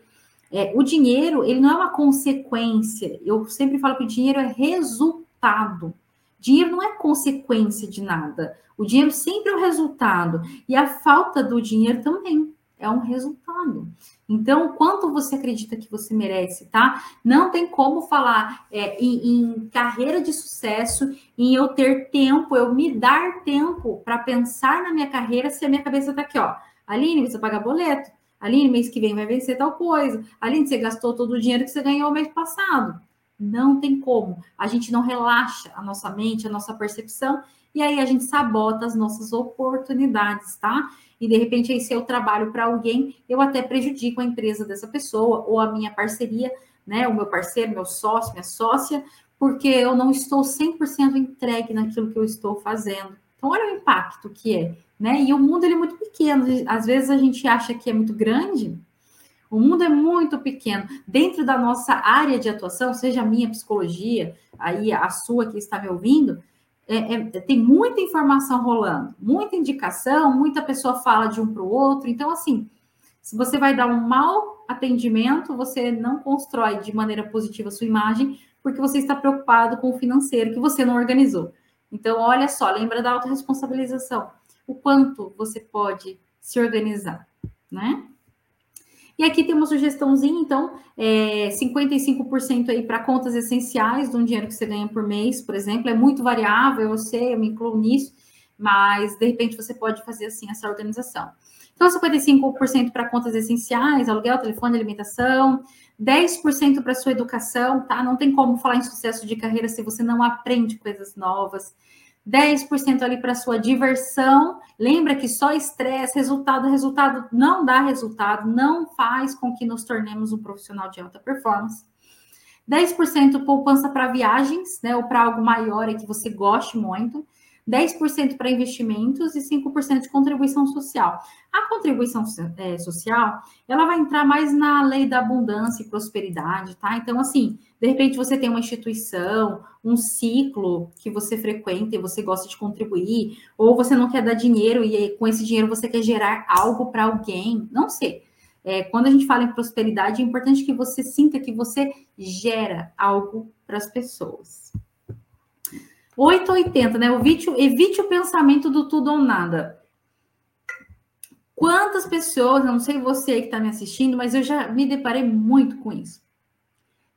é, o dinheiro, ele não é uma consequência. Eu sempre falo que o dinheiro é resultado. Dinheiro não é consequência de nada. O dinheiro sempre é o resultado. E a falta do dinheiro também é um resultado. Então, quanto você acredita que você merece, tá? Não tem como falar é, em, em, carreira de sucesso, em eu ter tempo, eu me dar tempo para pensar na minha carreira se a minha cabeça tá aqui, ó. Aline, você paga boleto. Aline, mês que vem vai vencer tal coisa. Aline, você gastou todo o dinheiro que você ganhou mês passado. Não tem como. A gente não relaxa a nossa mente, a nossa percepção, e aí a gente sabota as nossas oportunidades, tá? E de repente, aí, se eu trabalho para alguém, eu até prejudico a empresa dessa pessoa ou a minha parceria, né? O meu parceiro, meu sócio, minha sócia, porque eu não estou 100% entregue naquilo que eu estou fazendo. Então, olha o impacto que é, né? E o mundo ele é muito pequeno. Às vezes a gente acha que é muito grande, o mundo é muito pequeno. Dentro da nossa área de atuação, seja a minha psicologia, aí a sua que está me ouvindo, é, é, tem muita informação rolando, muita indicação, muita pessoa fala de um para o outro. Então, assim, se você vai dar um mau atendimento, você não constrói de maneira positiva a sua imagem, porque você está preocupado com o financeiro que você não organizou. Então, olha só, lembra da autorresponsabilização. O quanto você pode se organizar, né? E aqui tem uma sugestãozinha, então, é, 55% aí para contas essenciais de um dinheiro que você ganha por mês, por exemplo, é muito variável, eu sei, eu me incluo nisso, mas de repente você pode fazer assim essa organização. Então, 55% para contas essenciais, aluguel, telefone, alimentação, 10% para sua educação, tá? Não tem como falar em sucesso de carreira se você não aprende coisas novas. 10% ali para sua diversão. Lembra que só estresse, resultado, resultado não dá resultado, não faz com que nos tornemos um profissional de alta performance. 10% poupança para viagens, né, ou para algo maior e que você goste muito. 10% para investimentos e 5% de contribuição social. A contribuição é, social, ela vai entrar mais na lei da abundância e prosperidade, tá? Então, assim, de repente você tem uma instituição, um ciclo que você frequenta e você gosta de contribuir, ou você não quer dar dinheiro e com esse dinheiro você quer gerar algo para alguém, não sei. É, quando a gente fala em prosperidade, é importante que você sinta que você gera algo para as pessoas. 880, né? Evite, evite o pensamento do tudo ou nada. Quantas pessoas, não sei você que está me assistindo, mas eu já me deparei muito com isso.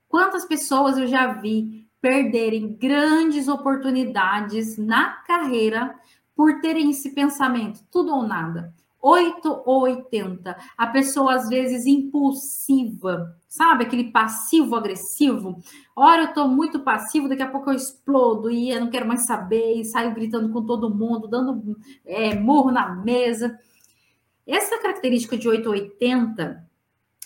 Quantas pessoas eu já vi perderem grandes oportunidades na carreira por terem esse pensamento, tudo ou nada. 8 ou 80. A pessoa, às vezes, impulsiva, sabe? Aquele passivo-agressivo. Ora, eu tô muito passivo, daqui a pouco eu explodo e eu não quero mais saber, e saio gritando com todo mundo, dando é, morro na mesa. Essa característica de 8 ou 80,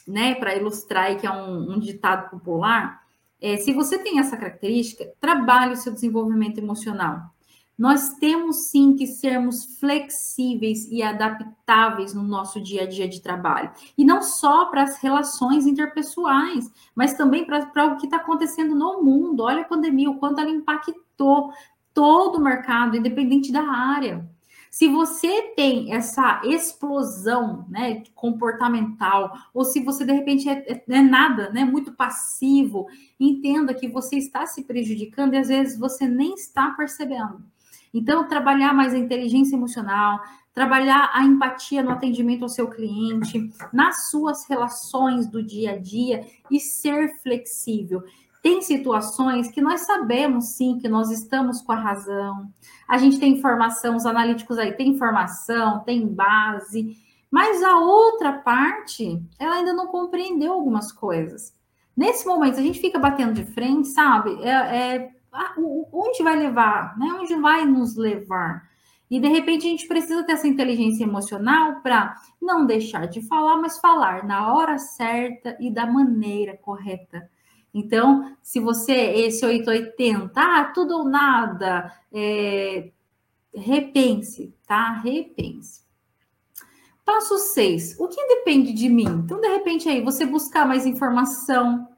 né, para ilustrar que é um, um ditado popular, é, se você tem essa característica, trabalhe o seu desenvolvimento emocional. Nós temos sim que sermos flexíveis e adaptáveis no nosso dia a dia de trabalho. E não só para as relações interpessoais, mas também para o que está acontecendo no mundo. Olha a pandemia, o quanto ela impactou todo o mercado, independente da área. Se você tem essa explosão né, comportamental, ou se você de repente é, é, é, nada, né, muito passivo, entenda que você está se prejudicando e às vezes você nem está percebendo. Então, trabalhar mais a inteligência emocional, trabalhar a empatia no atendimento ao seu cliente, nas suas relações do dia a dia e ser flexível. Tem situações que nós sabemos sim que nós estamos com a razão. A gente tem informação, os analíticos aí têm informação, tem base, mas a outra parte, ela ainda não compreendeu algumas coisas. Nesse momento, a gente fica batendo de frente, sabe? É, é onde vai levar, né? Onde vai nos levar? E de repente a gente precisa ter essa inteligência emocional para não deixar de falar, mas falar na hora certa e da maneira correta. Então, se você, esse 880, ah, tudo ou nada, é, repense, tá? Repense. Passo 6. O que depende de mim? Então, de repente, aí, você buscar mais informação,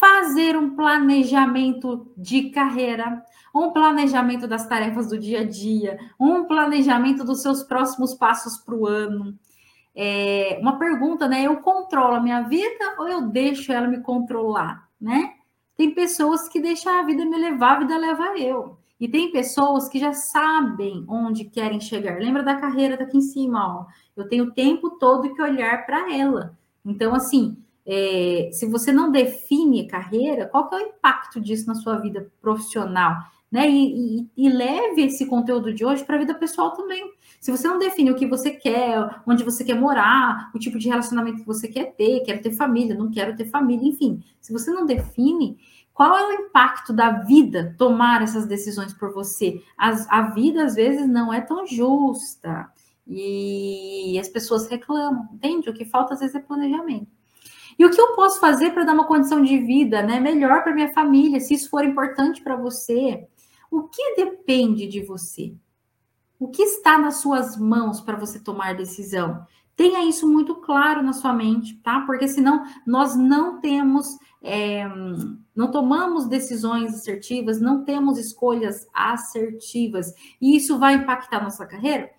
fazer um planejamento de carreira, um planejamento das tarefas do dia a dia, um planejamento dos seus próximos passos para o ano. É, uma pergunta, né? Eu controlo a minha vida ou eu deixo ela me controlar? né? Tem pessoas que deixam a vida me levar, a vida leva eu. E tem pessoas que já sabem onde querem chegar. Lembra da carreira daqui em cima, ó. Eu tenho o tempo todo que olhar para ela. Então, assim, é, se você não define carreira, qual que é o impacto disso na sua vida profissional? Né? E, e, e leve esse conteúdo de hoje para a vida pessoal também. Se você não define o que você quer, onde você quer morar, o tipo de relacionamento que você quer ter, quero ter família, não quero ter família, enfim, se você não define, qual é o impacto da vida tomar essas decisões por você? As, a vida, às vezes, não é tão justa. E as pessoas reclamam, entende? O que falta, às vezes, é planejamento. E o que eu posso fazer para dar uma condição de vida né, melhor para minha família, se isso for importante para você? O que depende de você? O que está nas suas mãos para você tomar decisão? Tenha isso muito claro na sua mente, tá? Porque senão nós não temos, é, não tomamos decisões assertivas, não temos escolhas assertivas. E isso vai impactar nossa carreira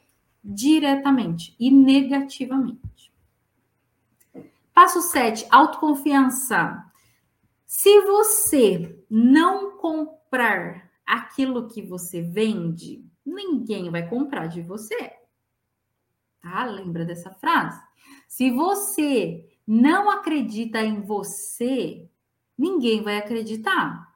diretamente e negativamente. Passo 7, autoconfiança. Se você não comprar aquilo que você vende, ninguém vai comprar de você. Tá? Lembra dessa frase? Se você não acredita em você, ninguém vai acreditar.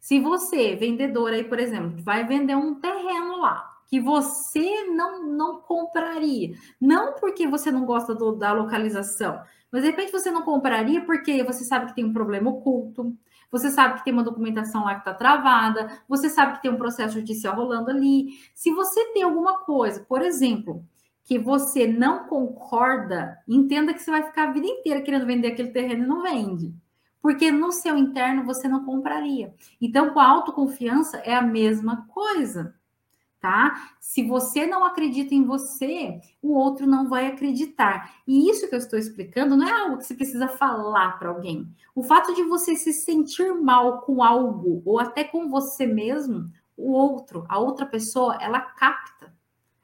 Se você, vendedor aí, por exemplo, vai vender um terreno lá, que você não, não compraria, não porque você não gosta do, da localização, mas de repente você não compraria porque você sabe que tem um problema oculto, você sabe que tem uma documentação lá que está travada, você sabe que tem um processo judicial rolando ali. Se você tem alguma coisa, por exemplo, que você não concorda, entenda que você vai ficar a vida inteira querendo vender aquele terreno e não vende. Porque no seu interno você não compraria. Então, com a autoconfiança é a mesma coisa tá? Se você não acredita em você, o outro não vai acreditar. E isso que eu estou explicando não é algo que você precisa falar para alguém. O fato de você se sentir mal com algo ou até com você mesmo, o outro, a outra pessoa, ela capta.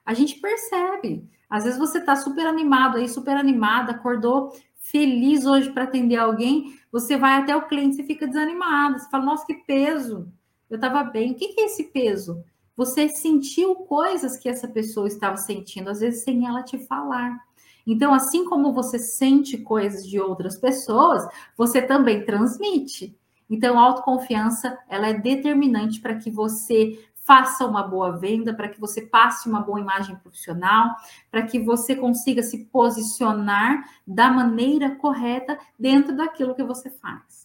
A gente percebe. Às vezes você está super animado aí, super animada, acordou feliz hoje para atender alguém, você vai até o cliente e fica desanimado. Você fala, nossa, que peso. Eu estava bem. O que é esse peso? Você sentiu coisas que essa pessoa estava sentindo, às vezes sem ela te falar. Então, assim como você sente coisas de outras pessoas, você também transmite. Então, a autoconfiança, ela é determinante para que você faça uma boa venda, para que você passe uma boa imagem profissional, para que você consiga se posicionar da maneira correta dentro daquilo que você faz.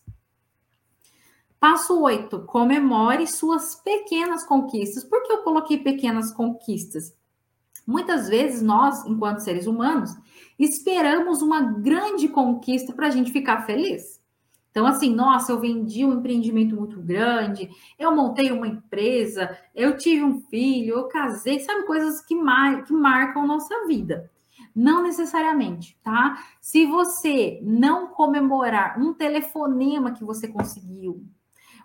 Passo 8, comemore suas pequenas conquistas. Por que eu coloquei pequenas conquistas? Muitas vezes nós, enquanto seres humanos, esperamos uma grande conquista para a gente ficar feliz. Então, assim, nossa, eu vendi um empreendimento muito grande, eu montei uma empresa, eu tive um filho, eu casei, sabe, coisas que, mar que marcam nossa vida. Não necessariamente, tá? Se você não comemorar um telefonema que você conseguiu,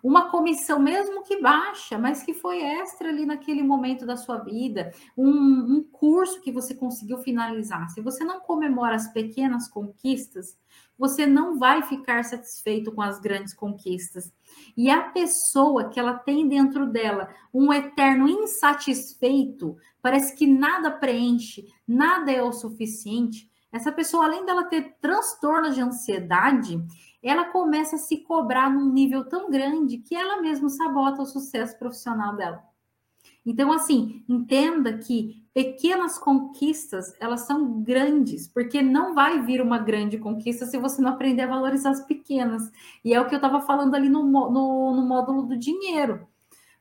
uma comissão, mesmo que baixa, mas que foi extra ali naquele momento da sua vida, um, um, curso que você conseguiu finalizar. Se você não comemora as pequenas conquistas, você não vai ficar satisfeito com as grandes conquistas. E a pessoa que ela tem dentro dela um eterno insatisfeito, parece que nada preenche, nada é o suficiente. Essa pessoa, além dela ter transtornos de ansiedade, ela começa a se cobrar num nível tão grande que ela mesma sabota o sucesso profissional dela. Então, assim, entenda que pequenas conquistas, elas são grandes, porque não vai vir uma grande conquista se você não aprender a valorizar as pequenas. E é o que eu estava falando ali no, no, no módulo do dinheiro.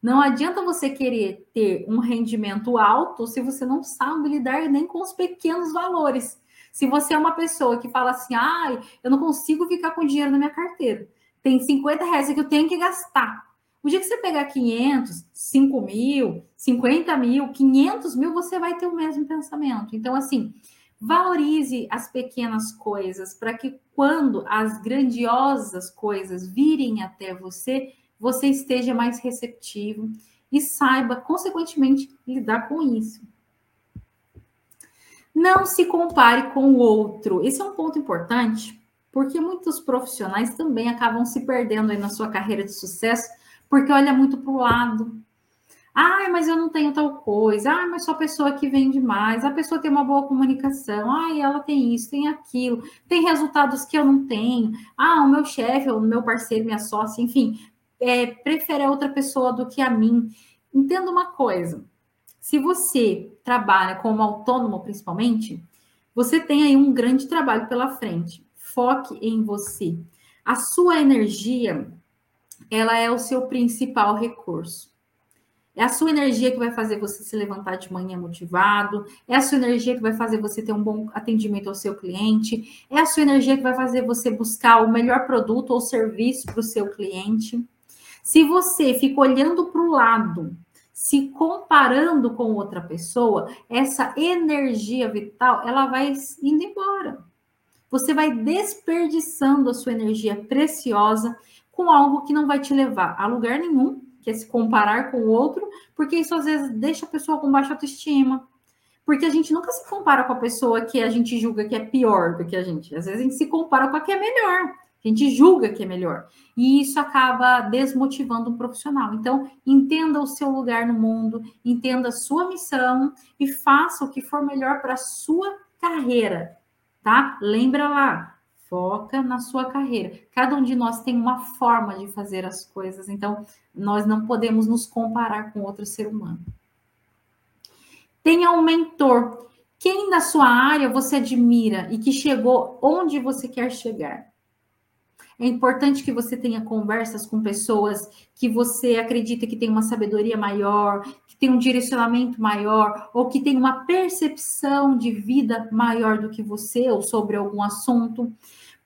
Não adianta você querer ter um rendimento alto se você não sabe lidar nem com os pequenos valores. Se você é uma pessoa que fala assim, ai, eu não consigo ficar com dinheiro na minha carteira, tem 50 reais que eu tenho que gastar. O dia que você pegar 500, 5 mil, 50 mil, 500 mil, você vai ter o mesmo pensamento. Então, assim, valorize as pequenas coisas para que quando as grandiosas coisas virem até você, você esteja mais receptivo e saiba, consequentemente, lidar com isso. Não se compare com o outro. Esse é um ponto importante, porque muitos profissionais também acabam se perdendo aí na sua carreira de sucesso, porque olha muito para o lado. Ai, mas eu não tenho tal coisa. Ai, mas só a pessoa que vende mais. A pessoa tem uma boa comunicação. Ai, ela tem isso, tem aquilo. Tem resultados que eu não tenho. Ah, o meu chefe, o meu parceiro, minha sócia, enfim, é, prefere a outra pessoa do que a mim. Entenda uma coisa. Se você trabalha como autônomo, principalmente, você tem aí um grande trabalho pela frente. Foque em você. A sua energia, ela é o seu principal recurso. É a sua energia que vai fazer você se levantar de manhã motivado, é a sua energia que vai fazer você ter um bom atendimento ao seu cliente, é a sua energia que vai fazer você buscar o melhor produto ou serviço para o seu cliente. Se você fica olhando para o lado se comparando com outra pessoa, essa energia vital, ela vai indo embora. Você vai desperdiçando a sua energia preciosa com algo que não vai te levar a lugar nenhum, que é se comparar com o outro, porque isso às vezes deixa a pessoa com baixa autoestima. Porque a gente nunca se compara com a pessoa que a gente julga que é pior do que a gente. Às vezes a gente se compara com a que é melhor. A gente julga que é melhor. E isso acaba desmotivando um profissional. Então, entenda o seu lugar no mundo, entenda a sua missão e faça o que for melhor para a sua carreira, tá? Lembra lá, foca na sua carreira. Cada um de nós tem uma forma de fazer as coisas, então nós não podemos nos comparar com outro ser humano. Tenha um mentor. Quem da sua área você admira e que chegou onde você quer chegar? É importante que você tenha conversas com pessoas que você acredita que tem uma sabedoria maior, que tem um direcionamento maior, ou que tem uma percepção de vida maior do que você, ou sobre algum assunto,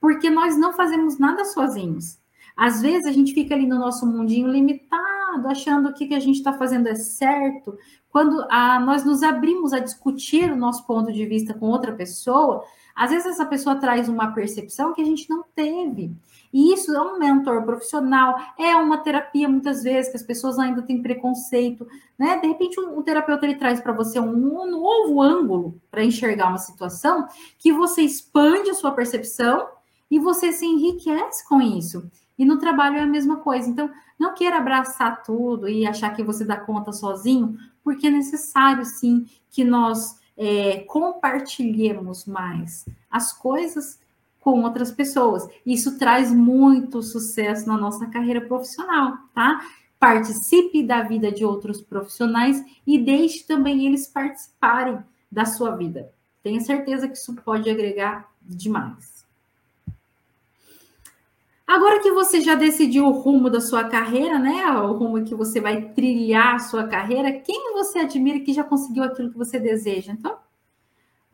porque nós não fazemos nada sozinhos. Às vezes a gente fica ali no nosso mundinho limitado, achando que o que a gente está fazendo é certo. Quando a, nós nos abrimos a discutir o nosso ponto de vista com outra pessoa, às vezes essa pessoa traz uma percepção que a gente não teve. E isso é um mentor profissional, é uma terapia muitas vezes que as pessoas ainda têm preconceito, né? De repente um, um terapeuta ele traz para você um, um novo ângulo para enxergar uma situação que você expande a sua percepção e você se enriquece com isso. E no trabalho é a mesma coisa. Então, não queira abraçar tudo e achar que você dá conta sozinho, porque é necessário sim que nós é, compartilhemos mais as coisas com outras pessoas. Isso traz muito sucesso na nossa carreira profissional, tá? Participe da vida de outros profissionais e deixe também eles participarem da sua vida. Tenha certeza que isso pode agregar demais. Agora que você já decidiu o rumo da sua carreira, né? O rumo que você vai trilhar a sua carreira, quem você admira que já conseguiu aquilo que você deseja? Então,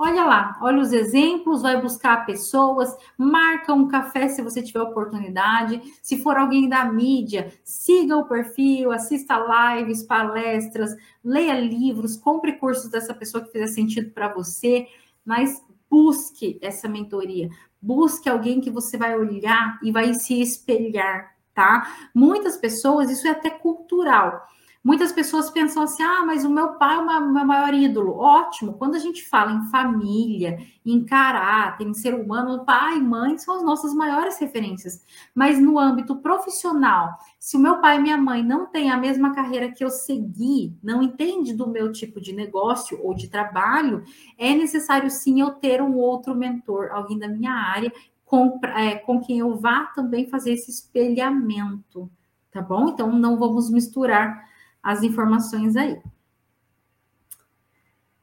Olha lá, olha os exemplos, vai buscar pessoas, marca um café se você tiver oportunidade. Se for alguém da mídia, siga o perfil, assista lives, palestras, leia livros, compre cursos dessa pessoa que fizer sentido para você, mas busque essa mentoria. Busque alguém que você vai olhar e vai se espelhar, tá? Muitas pessoas, isso é até cultural. Muitas pessoas pensam assim: ah, mas o meu pai é o meu maior ídolo. Ótimo, quando a gente fala em família, em caráter, em ser humano, pai e mãe são as nossas maiores referências. Mas no âmbito profissional, se o meu pai e minha mãe não têm a mesma carreira que eu segui, não entende do meu tipo de negócio ou de trabalho, é necessário sim eu ter um outro mentor, alguém da minha área, com, é, com quem eu vá também fazer esse espelhamento. Tá bom? Então, não vamos misturar as informações aí.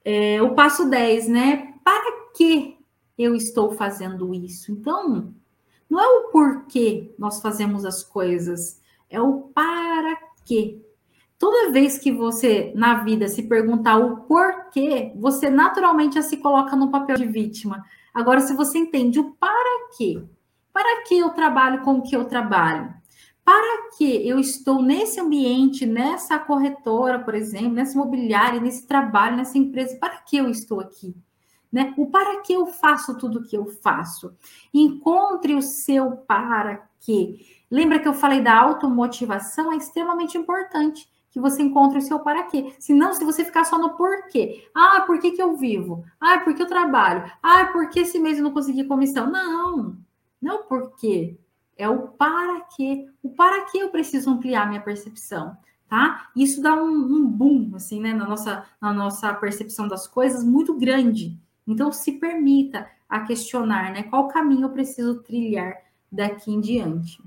É, o passo 10, né? Para que eu estou fazendo isso? Então, não é o porquê nós fazemos as coisas, é o para quê. Toda vez que você na vida se perguntar o porquê, você naturalmente já se coloca no papel de vítima. Agora, se você entende o para quê, para que eu trabalho com o que eu trabalho? Para que eu estou nesse ambiente, nessa corretora, por exemplo, nessa imobiliária, nesse trabalho, nessa empresa, para que eu estou aqui? Né? O para que eu faço tudo o que eu faço? Encontre o seu para que. Lembra que eu falei da automotivação? É extremamente importante que você encontre o seu para quê. Senão, se você ficar só no porquê. Ah, por que, que eu vivo? Ah, porque eu trabalho? Ah, porque esse mês eu não consegui comissão? Não, não porquê. É o para quê. O para que eu preciso ampliar minha percepção, tá? Isso dá um, um boom, assim, né, na nossa, na nossa percepção das coisas muito grande. Então, se permita a questionar, né, qual caminho eu preciso trilhar daqui em diante.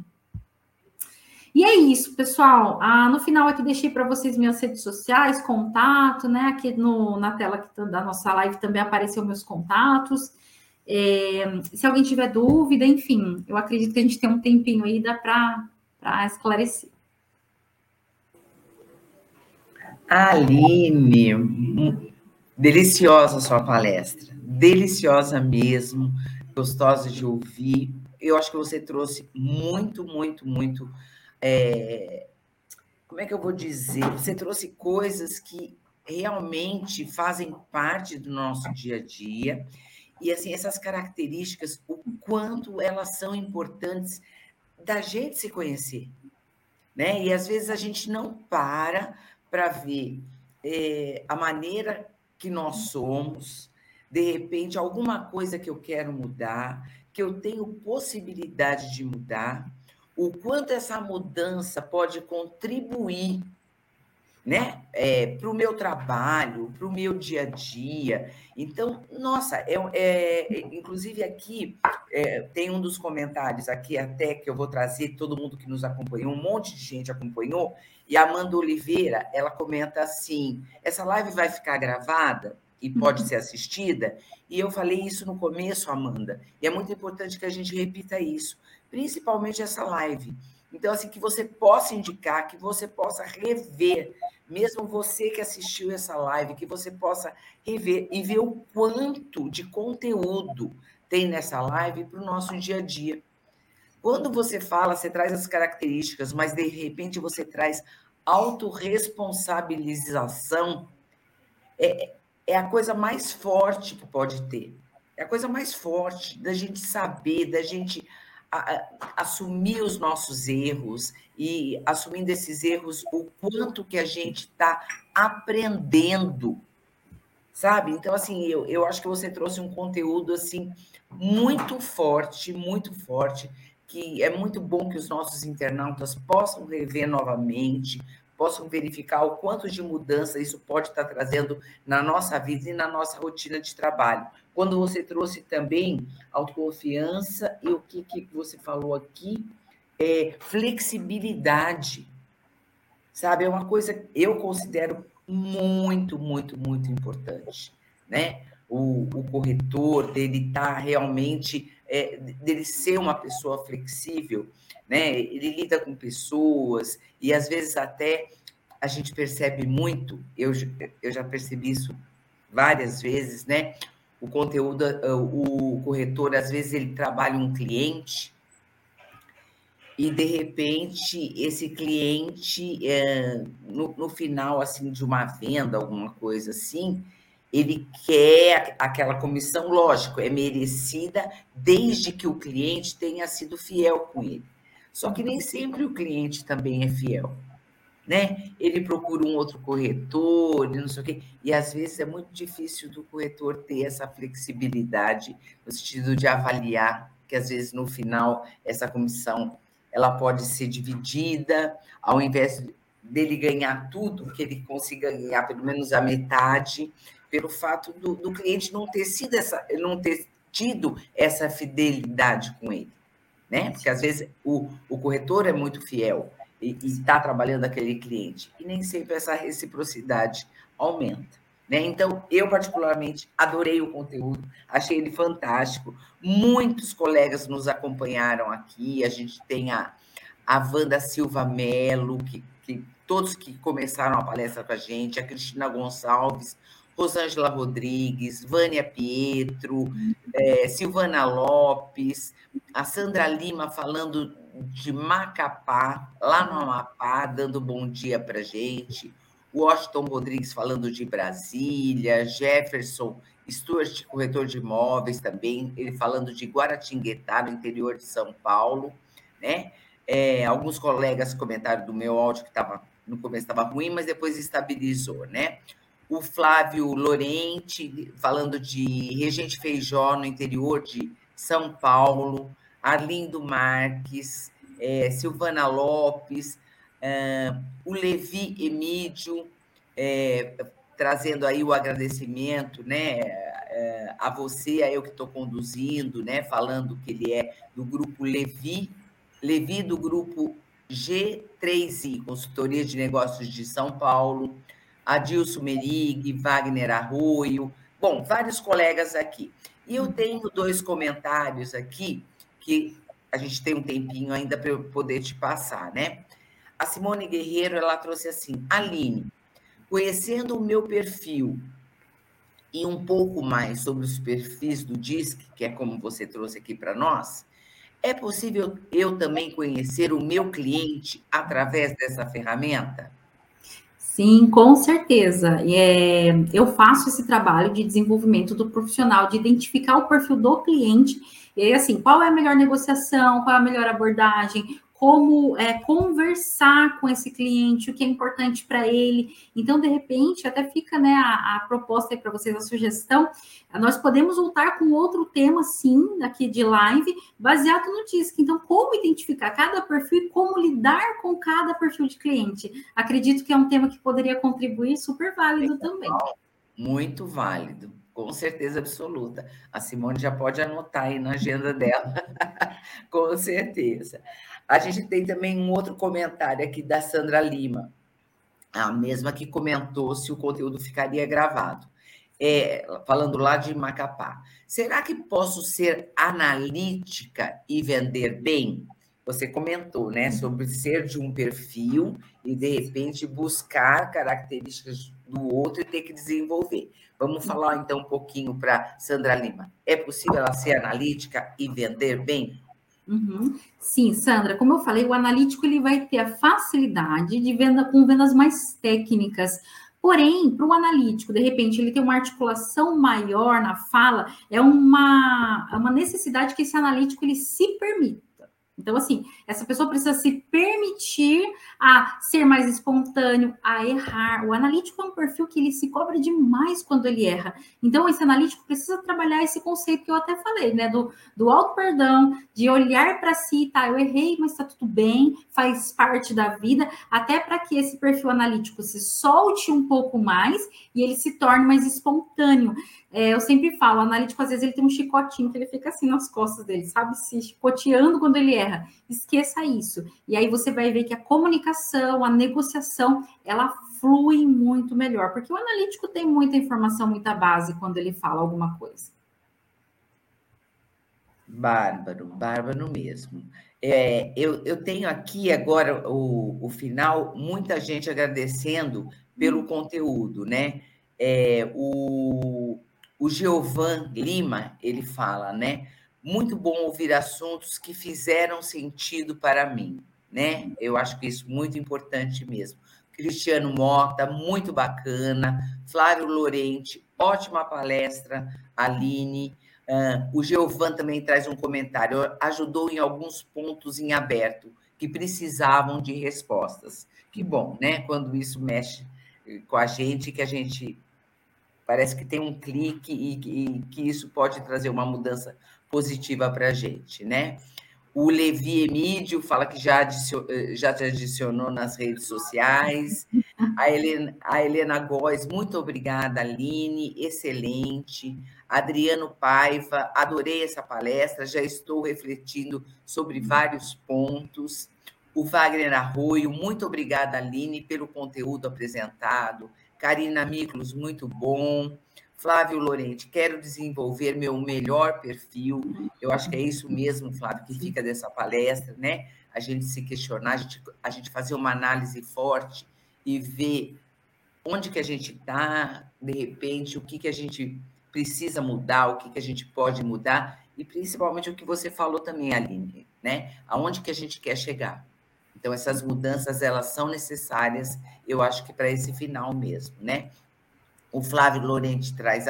E é isso, pessoal. Ah, no final aqui deixei para vocês minhas redes sociais, contato, né? Aqui no, na tela da nossa live também apareceu meus contatos. É, se alguém tiver dúvida, enfim, eu acredito que a gente tem um tempinho aí, dá para esclarecer. Aline, deliciosa a sua palestra, deliciosa mesmo, gostosa de ouvir. Eu acho que você trouxe muito, muito, muito. É... Como é que eu vou dizer? Você trouxe coisas que realmente fazem parte do nosso dia a dia e assim, essas características, o quanto elas são importantes da gente se conhecer. Né? E às vezes a gente não para para ver é, a maneira que nós somos, de repente, alguma coisa que eu quero mudar, que eu tenho possibilidade de mudar, o quanto essa mudança pode contribuir né? É, para o meu trabalho, para o meu dia a dia. Então, nossa, é, é inclusive aqui é, tem um dos comentários aqui até que eu vou trazer todo mundo que nos acompanhou, um monte de gente acompanhou, e a Amanda Oliveira, ela comenta assim: essa live vai ficar gravada e pode ser assistida. E eu falei isso no começo, Amanda, e é muito importante que a gente repita isso, principalmente essa live então, assim, que você possa indicar, que você possa rever, mesmo você que assistiu essa live, que você possa rever e ver o quanto de conteúdo tem nessa live para o nosso dia a dia. Quando você fala, você traz as características, mas de repente você traz autorresponsabilização, é, é a coisa mais forte que pode ter. É a coisa mais forte da gente saber, da gente assumir os nossos erros e assumindo esses erros, o quanto que a gente está aprendendo, sabe? Então, assim, eu, eu acho que você trouxe um conteúdo, assim, muito forte, muito forte, que é muito bom que os nossos internautas possam rever novamente, possam verificar o quanto de mudança isso pode estar trazendo na nossa vida e na nossa rotina de trabalho. Quando você trouxe também autoconfiança e o que, que você falou aqui, é flexibilidade. Sabe, é uma coisa que eu considero muito, muito, muito importante, né? O, o corretor, dele estar tá realmente, é, dele ser uma pessoa flexível, né? Ele lida com pessoas e às vezes até a gente percebe muito, eu, eu já percebi isso várias vezes, né? O conteúdo, o corretor, às vezes, ele trabalha um cliente e, de repente, esse cliente, é, no, no final, assim, de uma venda, alguma coisa assim, ele quer aquela comissão, lógico, é merecida desde que o cliente tenha sido fiel com ele. Só que nem sempre o cliente também é fiel né? Ele procura um outro corretor, não sei o quê. E às vezes é muito difícil do corretor ter essa flexibilidade no sentido de avaliar que às vezes no final essa comissão ela pode ser dividida, ao invés dele ganhar tudo, que ele consiga ganhar pelo menos a metade, pelo fato do, do cliente não ter sido essa, não ter tido essa fidelidade com ele, né? Porque às vezes o, o corretor é muito fiel, e está trabalhando aquele cliente. E nem sempre essa reciprocidade aumenta. Né? Então, eu particularmente adorei o conteúdo, achei ele fantástico. Muitos colegas nos acompanharam aqui. A gente tem a, a Wanda Silva Mello, que, que todos que começaram a palestra com a gente, a Cristina Gonçalves, Rosângela Rodrigues, Vânia Pietro, é, Silvana Lopes, a Sandra Lima falando de Macapá, lá no Amapá, dando bom dia para gente. Washington Rodrigues falando de Brasília, Jefferson Stuart, corretor de imóveis também, ele falando de Guaratinguetá, no interior de São Paulo, né? É, alguns colegas comentaram do meu áudio que tava, no começo estava ruim, mas depois estabilizou, né? O Flávio Lorente falando de Regente Feijó, no interior de São Paulo. Arlindo Marques, é, Silvana Lopes, é, o Levi Emídio, é, trazendo aí o agradecimento né, é, a você, a eu que estou conduzindo, né, falando que ele é do grupo Levi, Levi do grupo G3I, Consultoria de Negócios de São Paulo, Adilson Merig, Wagner Arroio, bom, vários colegas aqui. E eu tenho dois comentários aqui que a gente tem um tempinho ainda para eu poder te passar, né? A Simone Guerreiro, ela trouxe assim, Aline, conhecendo o meu perfil e um pouco mais sobre os perfis do DISC, que é como você trouxe aqui para nós, é possível eu também conhecer o meu cliente através dessa ferramenta? Sim, com certeza. É, eu faço esse trabalho de desenvolvimento do profissional, de identificar o perfil do cliente e assim, qual é a melhor negociação, qual é a melhor abordagem, como é, conversar com esse cliente, o que é importante para ele. Então, de repente, até fica né, a, a proposta para vocês, a sugestão. Nós podemos voltar com outro tema, sim, aqui de live, baseado no DISC. Então, como identificar cada perfil e como lidar com cada perfil de cliente. Acredito que é um tema que poderia contribuir super válido também. Muito válido. Com certeza absoluta. A Simone já pode anotar aí na agenda dela. Com certeza. A gente tem também um outro comentário aqui da Sandra Lima, a mesma que comentou se o conteúdo ficaria gravado. É, falando lá de Macapá. Será que posso ser analítica e vender bem? Você comentou, né, sobre ser de um perfil e de repente buscar características do outro e ter que desenvolver. Vamos falar então um pouquinho para Sandra Lima. É possível ela ser analítica e vender bem? Uhum. Sim, Sandra, como eu falei, o analítico ele vai ter a facilidade de venda com vendas mais técnicas. Porém, para o analítico, de repente, ele tem uma articulação maior na fala, é uma, é uma necessidade que esse analítico ele se permita. Então, assim, essa pessoa precisa se permitir a ser mais espontâneo, a errar. O analítico é um perfil que ele se cobra demais quando ele erra. Então, esse analítico precisa trabalhar esse conceito que eu até falei, né? Do, do auto-perdão, de olhar para si, tá? Eu errei, mas tá tudo bem, faz parte da vida, até para que esse perfil analítico se solte um pouco mais e ele se torne mais espontâneo. É, eu sempre falo, o analítico, às vezes, ele tem um chicotinho que ele fica assim nas costas dele, sabe? Se chicoteando quando ele erra. Esqueça isso. E aí você vai ver que a comunicação, a negociação, ela flui muito melhor, porque o analítico tem muita informação, muita base quando ele fala alguma coisa. Bárbaro, bárbaro mesmo. É, eu, eu tenho aqui agora o, o final, muita gente agradecendo pelo conteúdo, né? É, o, o Giovan Lima, ele fala, né? Muito bom ouvir assuntos que fizeram sentido para mim, né? Eu acho que isso é muito importante mesmo. Cristiano Mota, muito bacana. Flávio Lorente, ótima palestra. Aline. Uh, o Giovan também traz um comentário. Ajudou em alguns pontos em aberto. que precisavam de respostas. Que bom, né? Quando isso mexe com a gente, que a gente parece que tem um clique e, e que isso pode trazer uma mudança positiva para a gente, né? O Levi Emídio fala que já, eh, já te adicionou nas redes sociais. A Helena, a Helena Góes, muito obrigada, Aline, excelente. Adriano Paiva, adorei essa palestra, já estou refletindo sobre vários pontos. O Wagner Arroio, muito obrigada, Aline, pelo conteúdo apresentado. Karina Miklos, muito bom. Flávio Lorente, quero desenvolver meu melhor perfil. Eu acho que é isso mesmo, Flávio, que fica dessa palestra, né? A gente se questionar, a gente, a gente fazer uma análise forte e ver onde que a gente está, de repente, o que, que a gente precisa mudar, o que, que a gente pode mudar, e principalmente o que você falou também, Aline, né? Aonde que a gente quer chegar. Então, essas mudanças, elas são necessárias, eu acho que para esse final mesmo, né? O Flávio Lorente traz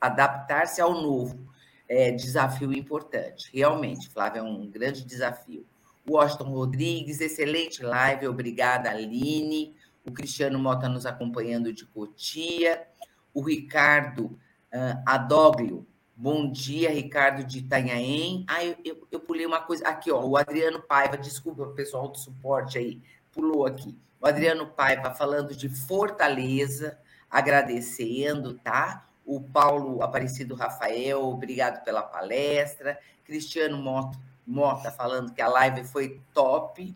adaptar-se ao novo, é desafio importante. Realmente, Flávio, é um grande desafio. Washington Rodrigues, excelente live, obrigada, Aline. O Cristiano Mota nos acompanhando de Cotia. O Ricardo uh, Adoglio, bom dia, Ricardo de Itanhaém. Ah, eu, eu, eu pulei uma coisa. Aqui, ó, o Adriano Paiva, desculpa, o pessoal do suporte aí, pulou aqui. O Adriano Paiva falando de Fortaleza agradecendo, tá? O Paulo Aparecido Rafael, obrigado pela palestra. Cristiano Mota, Mota falando que a live foi top.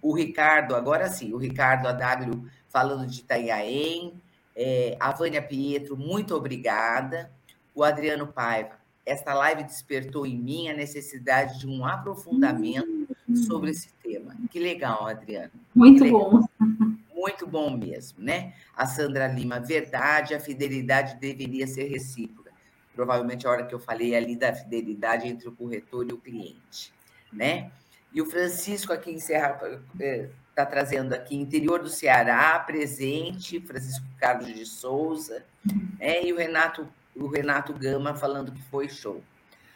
O Ricardo, agora sim, o Ricardo Adaglio falando de Itanhaém. É, a Vânia Pietro, muito obrigada. O Adriano Paiva, esta live despertou em mim a necessidade de um aprofundamento sobre esse tema. Que legal, Adriano. Muito legal. bom muito bom mesmo, né? A Sandra Lima, verdade, a fidelidade deveria ser recíproca. Provavelmente a hora que eu falei ali da fidelidade entre o corretor e o cliente, né? E o Francisco aqui em Serra está é, trazendo aqui interior do Ceará, presente, Francisco Carlos de Souza, né? e o Renato, o Renato Gama falando que foi show.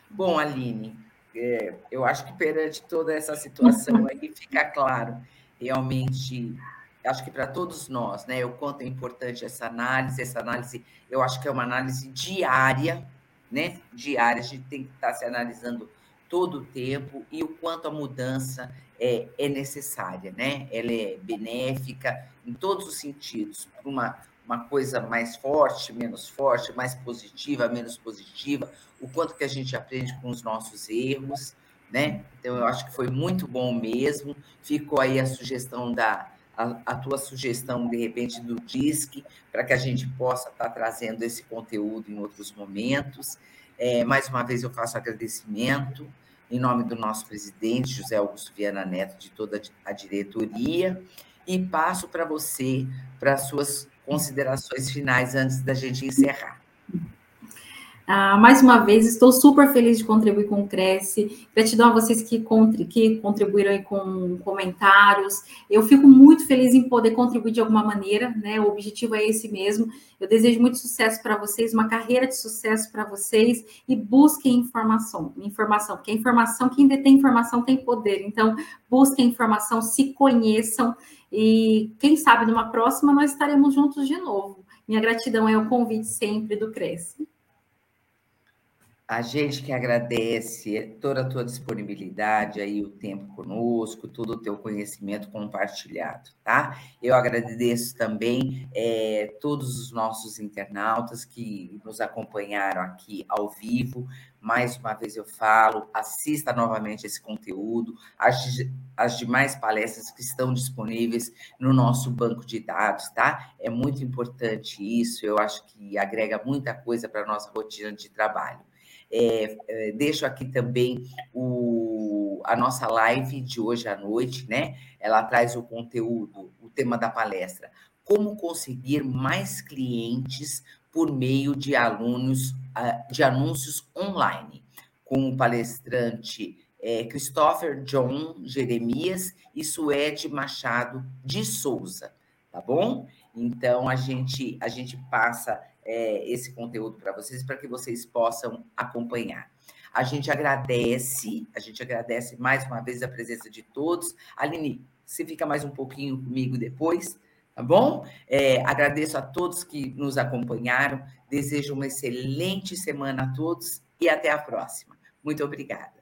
Bom, Aline, é, eu acho que perante toda essa situação aí fica claro realmente acho que para todos nós, né, o quanto é importante essa análise, essa análise, eu acho que é uma análise diária, né, diária, a gente tem que estar se analisando todo o tempo e o quanto a mudança é, é necessária, né, ela é benéfica em todos os sentidos, uma, uma coisa mais forte, menos forte, mais positiva, menos positiva, o quanto que a gente aprende com os nossos erros, né, então eu acho que foi muito bom mesmo, ficou aí a sugestão da a, a tua sugestão, de repente, do DISC, para que a gente possa estar tá trazendo esse conteúdo em outros momentos. É, mais uma vez, eu faço agradecimento em nome do nosso presidente, José Augusto Viana Neto, de toda a diretoria, e passo para você, para as suas considerações finais antes da gente encerrar. Ah, mais uma vez, estou super feliz de contribuir com o Cresce. Gratidão a vocês que, que contribuíram com comentários. Eu fico muito feliz em poder contribuir de alguma maneira, né? O objetivo é esse mesmo. Eu desejo muito sucesso para vocês, uma carreira de sucesso para vocês e busquem informação. Informação, porque a informação, quem detém informação tem poder. Então, busquem informação, se conheçam e quem sabe numa próxima nós estaremos juntos de novo. Minha gratidão é o convite sempre do Cresce. A gente que agradece toda a tua disponibilidade aí, o tempo conosco, todo o teu conhecimento compartilhado, tá? Eu agradeço também é, todos os nossos internautas que nos acompanharam aqui ao vivo. Mais uma vez eu falo, assista novamente esse conteúdo, as, as demais palestras que estão disponíveis no nosso banco de dados, tá? É muito importante isso, eu acho que agrega muita coisa para a nossa rotina de trabalho. É, é, deixo aqui também o, a nossa live de hoje à noite, né? Ela traz o conteúdo, o tema da palestra. Como conseguir mais clientes por meio de alunos, de anúncios online, com o palestrante é, Christopher John Jeremias e Suede Machado de Souza, tá bom? Então a gente a gente passa é, esse conteúdo para vocês, para que vocês possam acompanhar. A gente agradece, a gente agradece mais uma vez a presença de todos. Aline, você fica mais um pouquinho comigo depois, tá bom? É, agradeço a todos que nos acompanharam, desejo uma excelente semana a todos e até a próxima. Muito obrigada.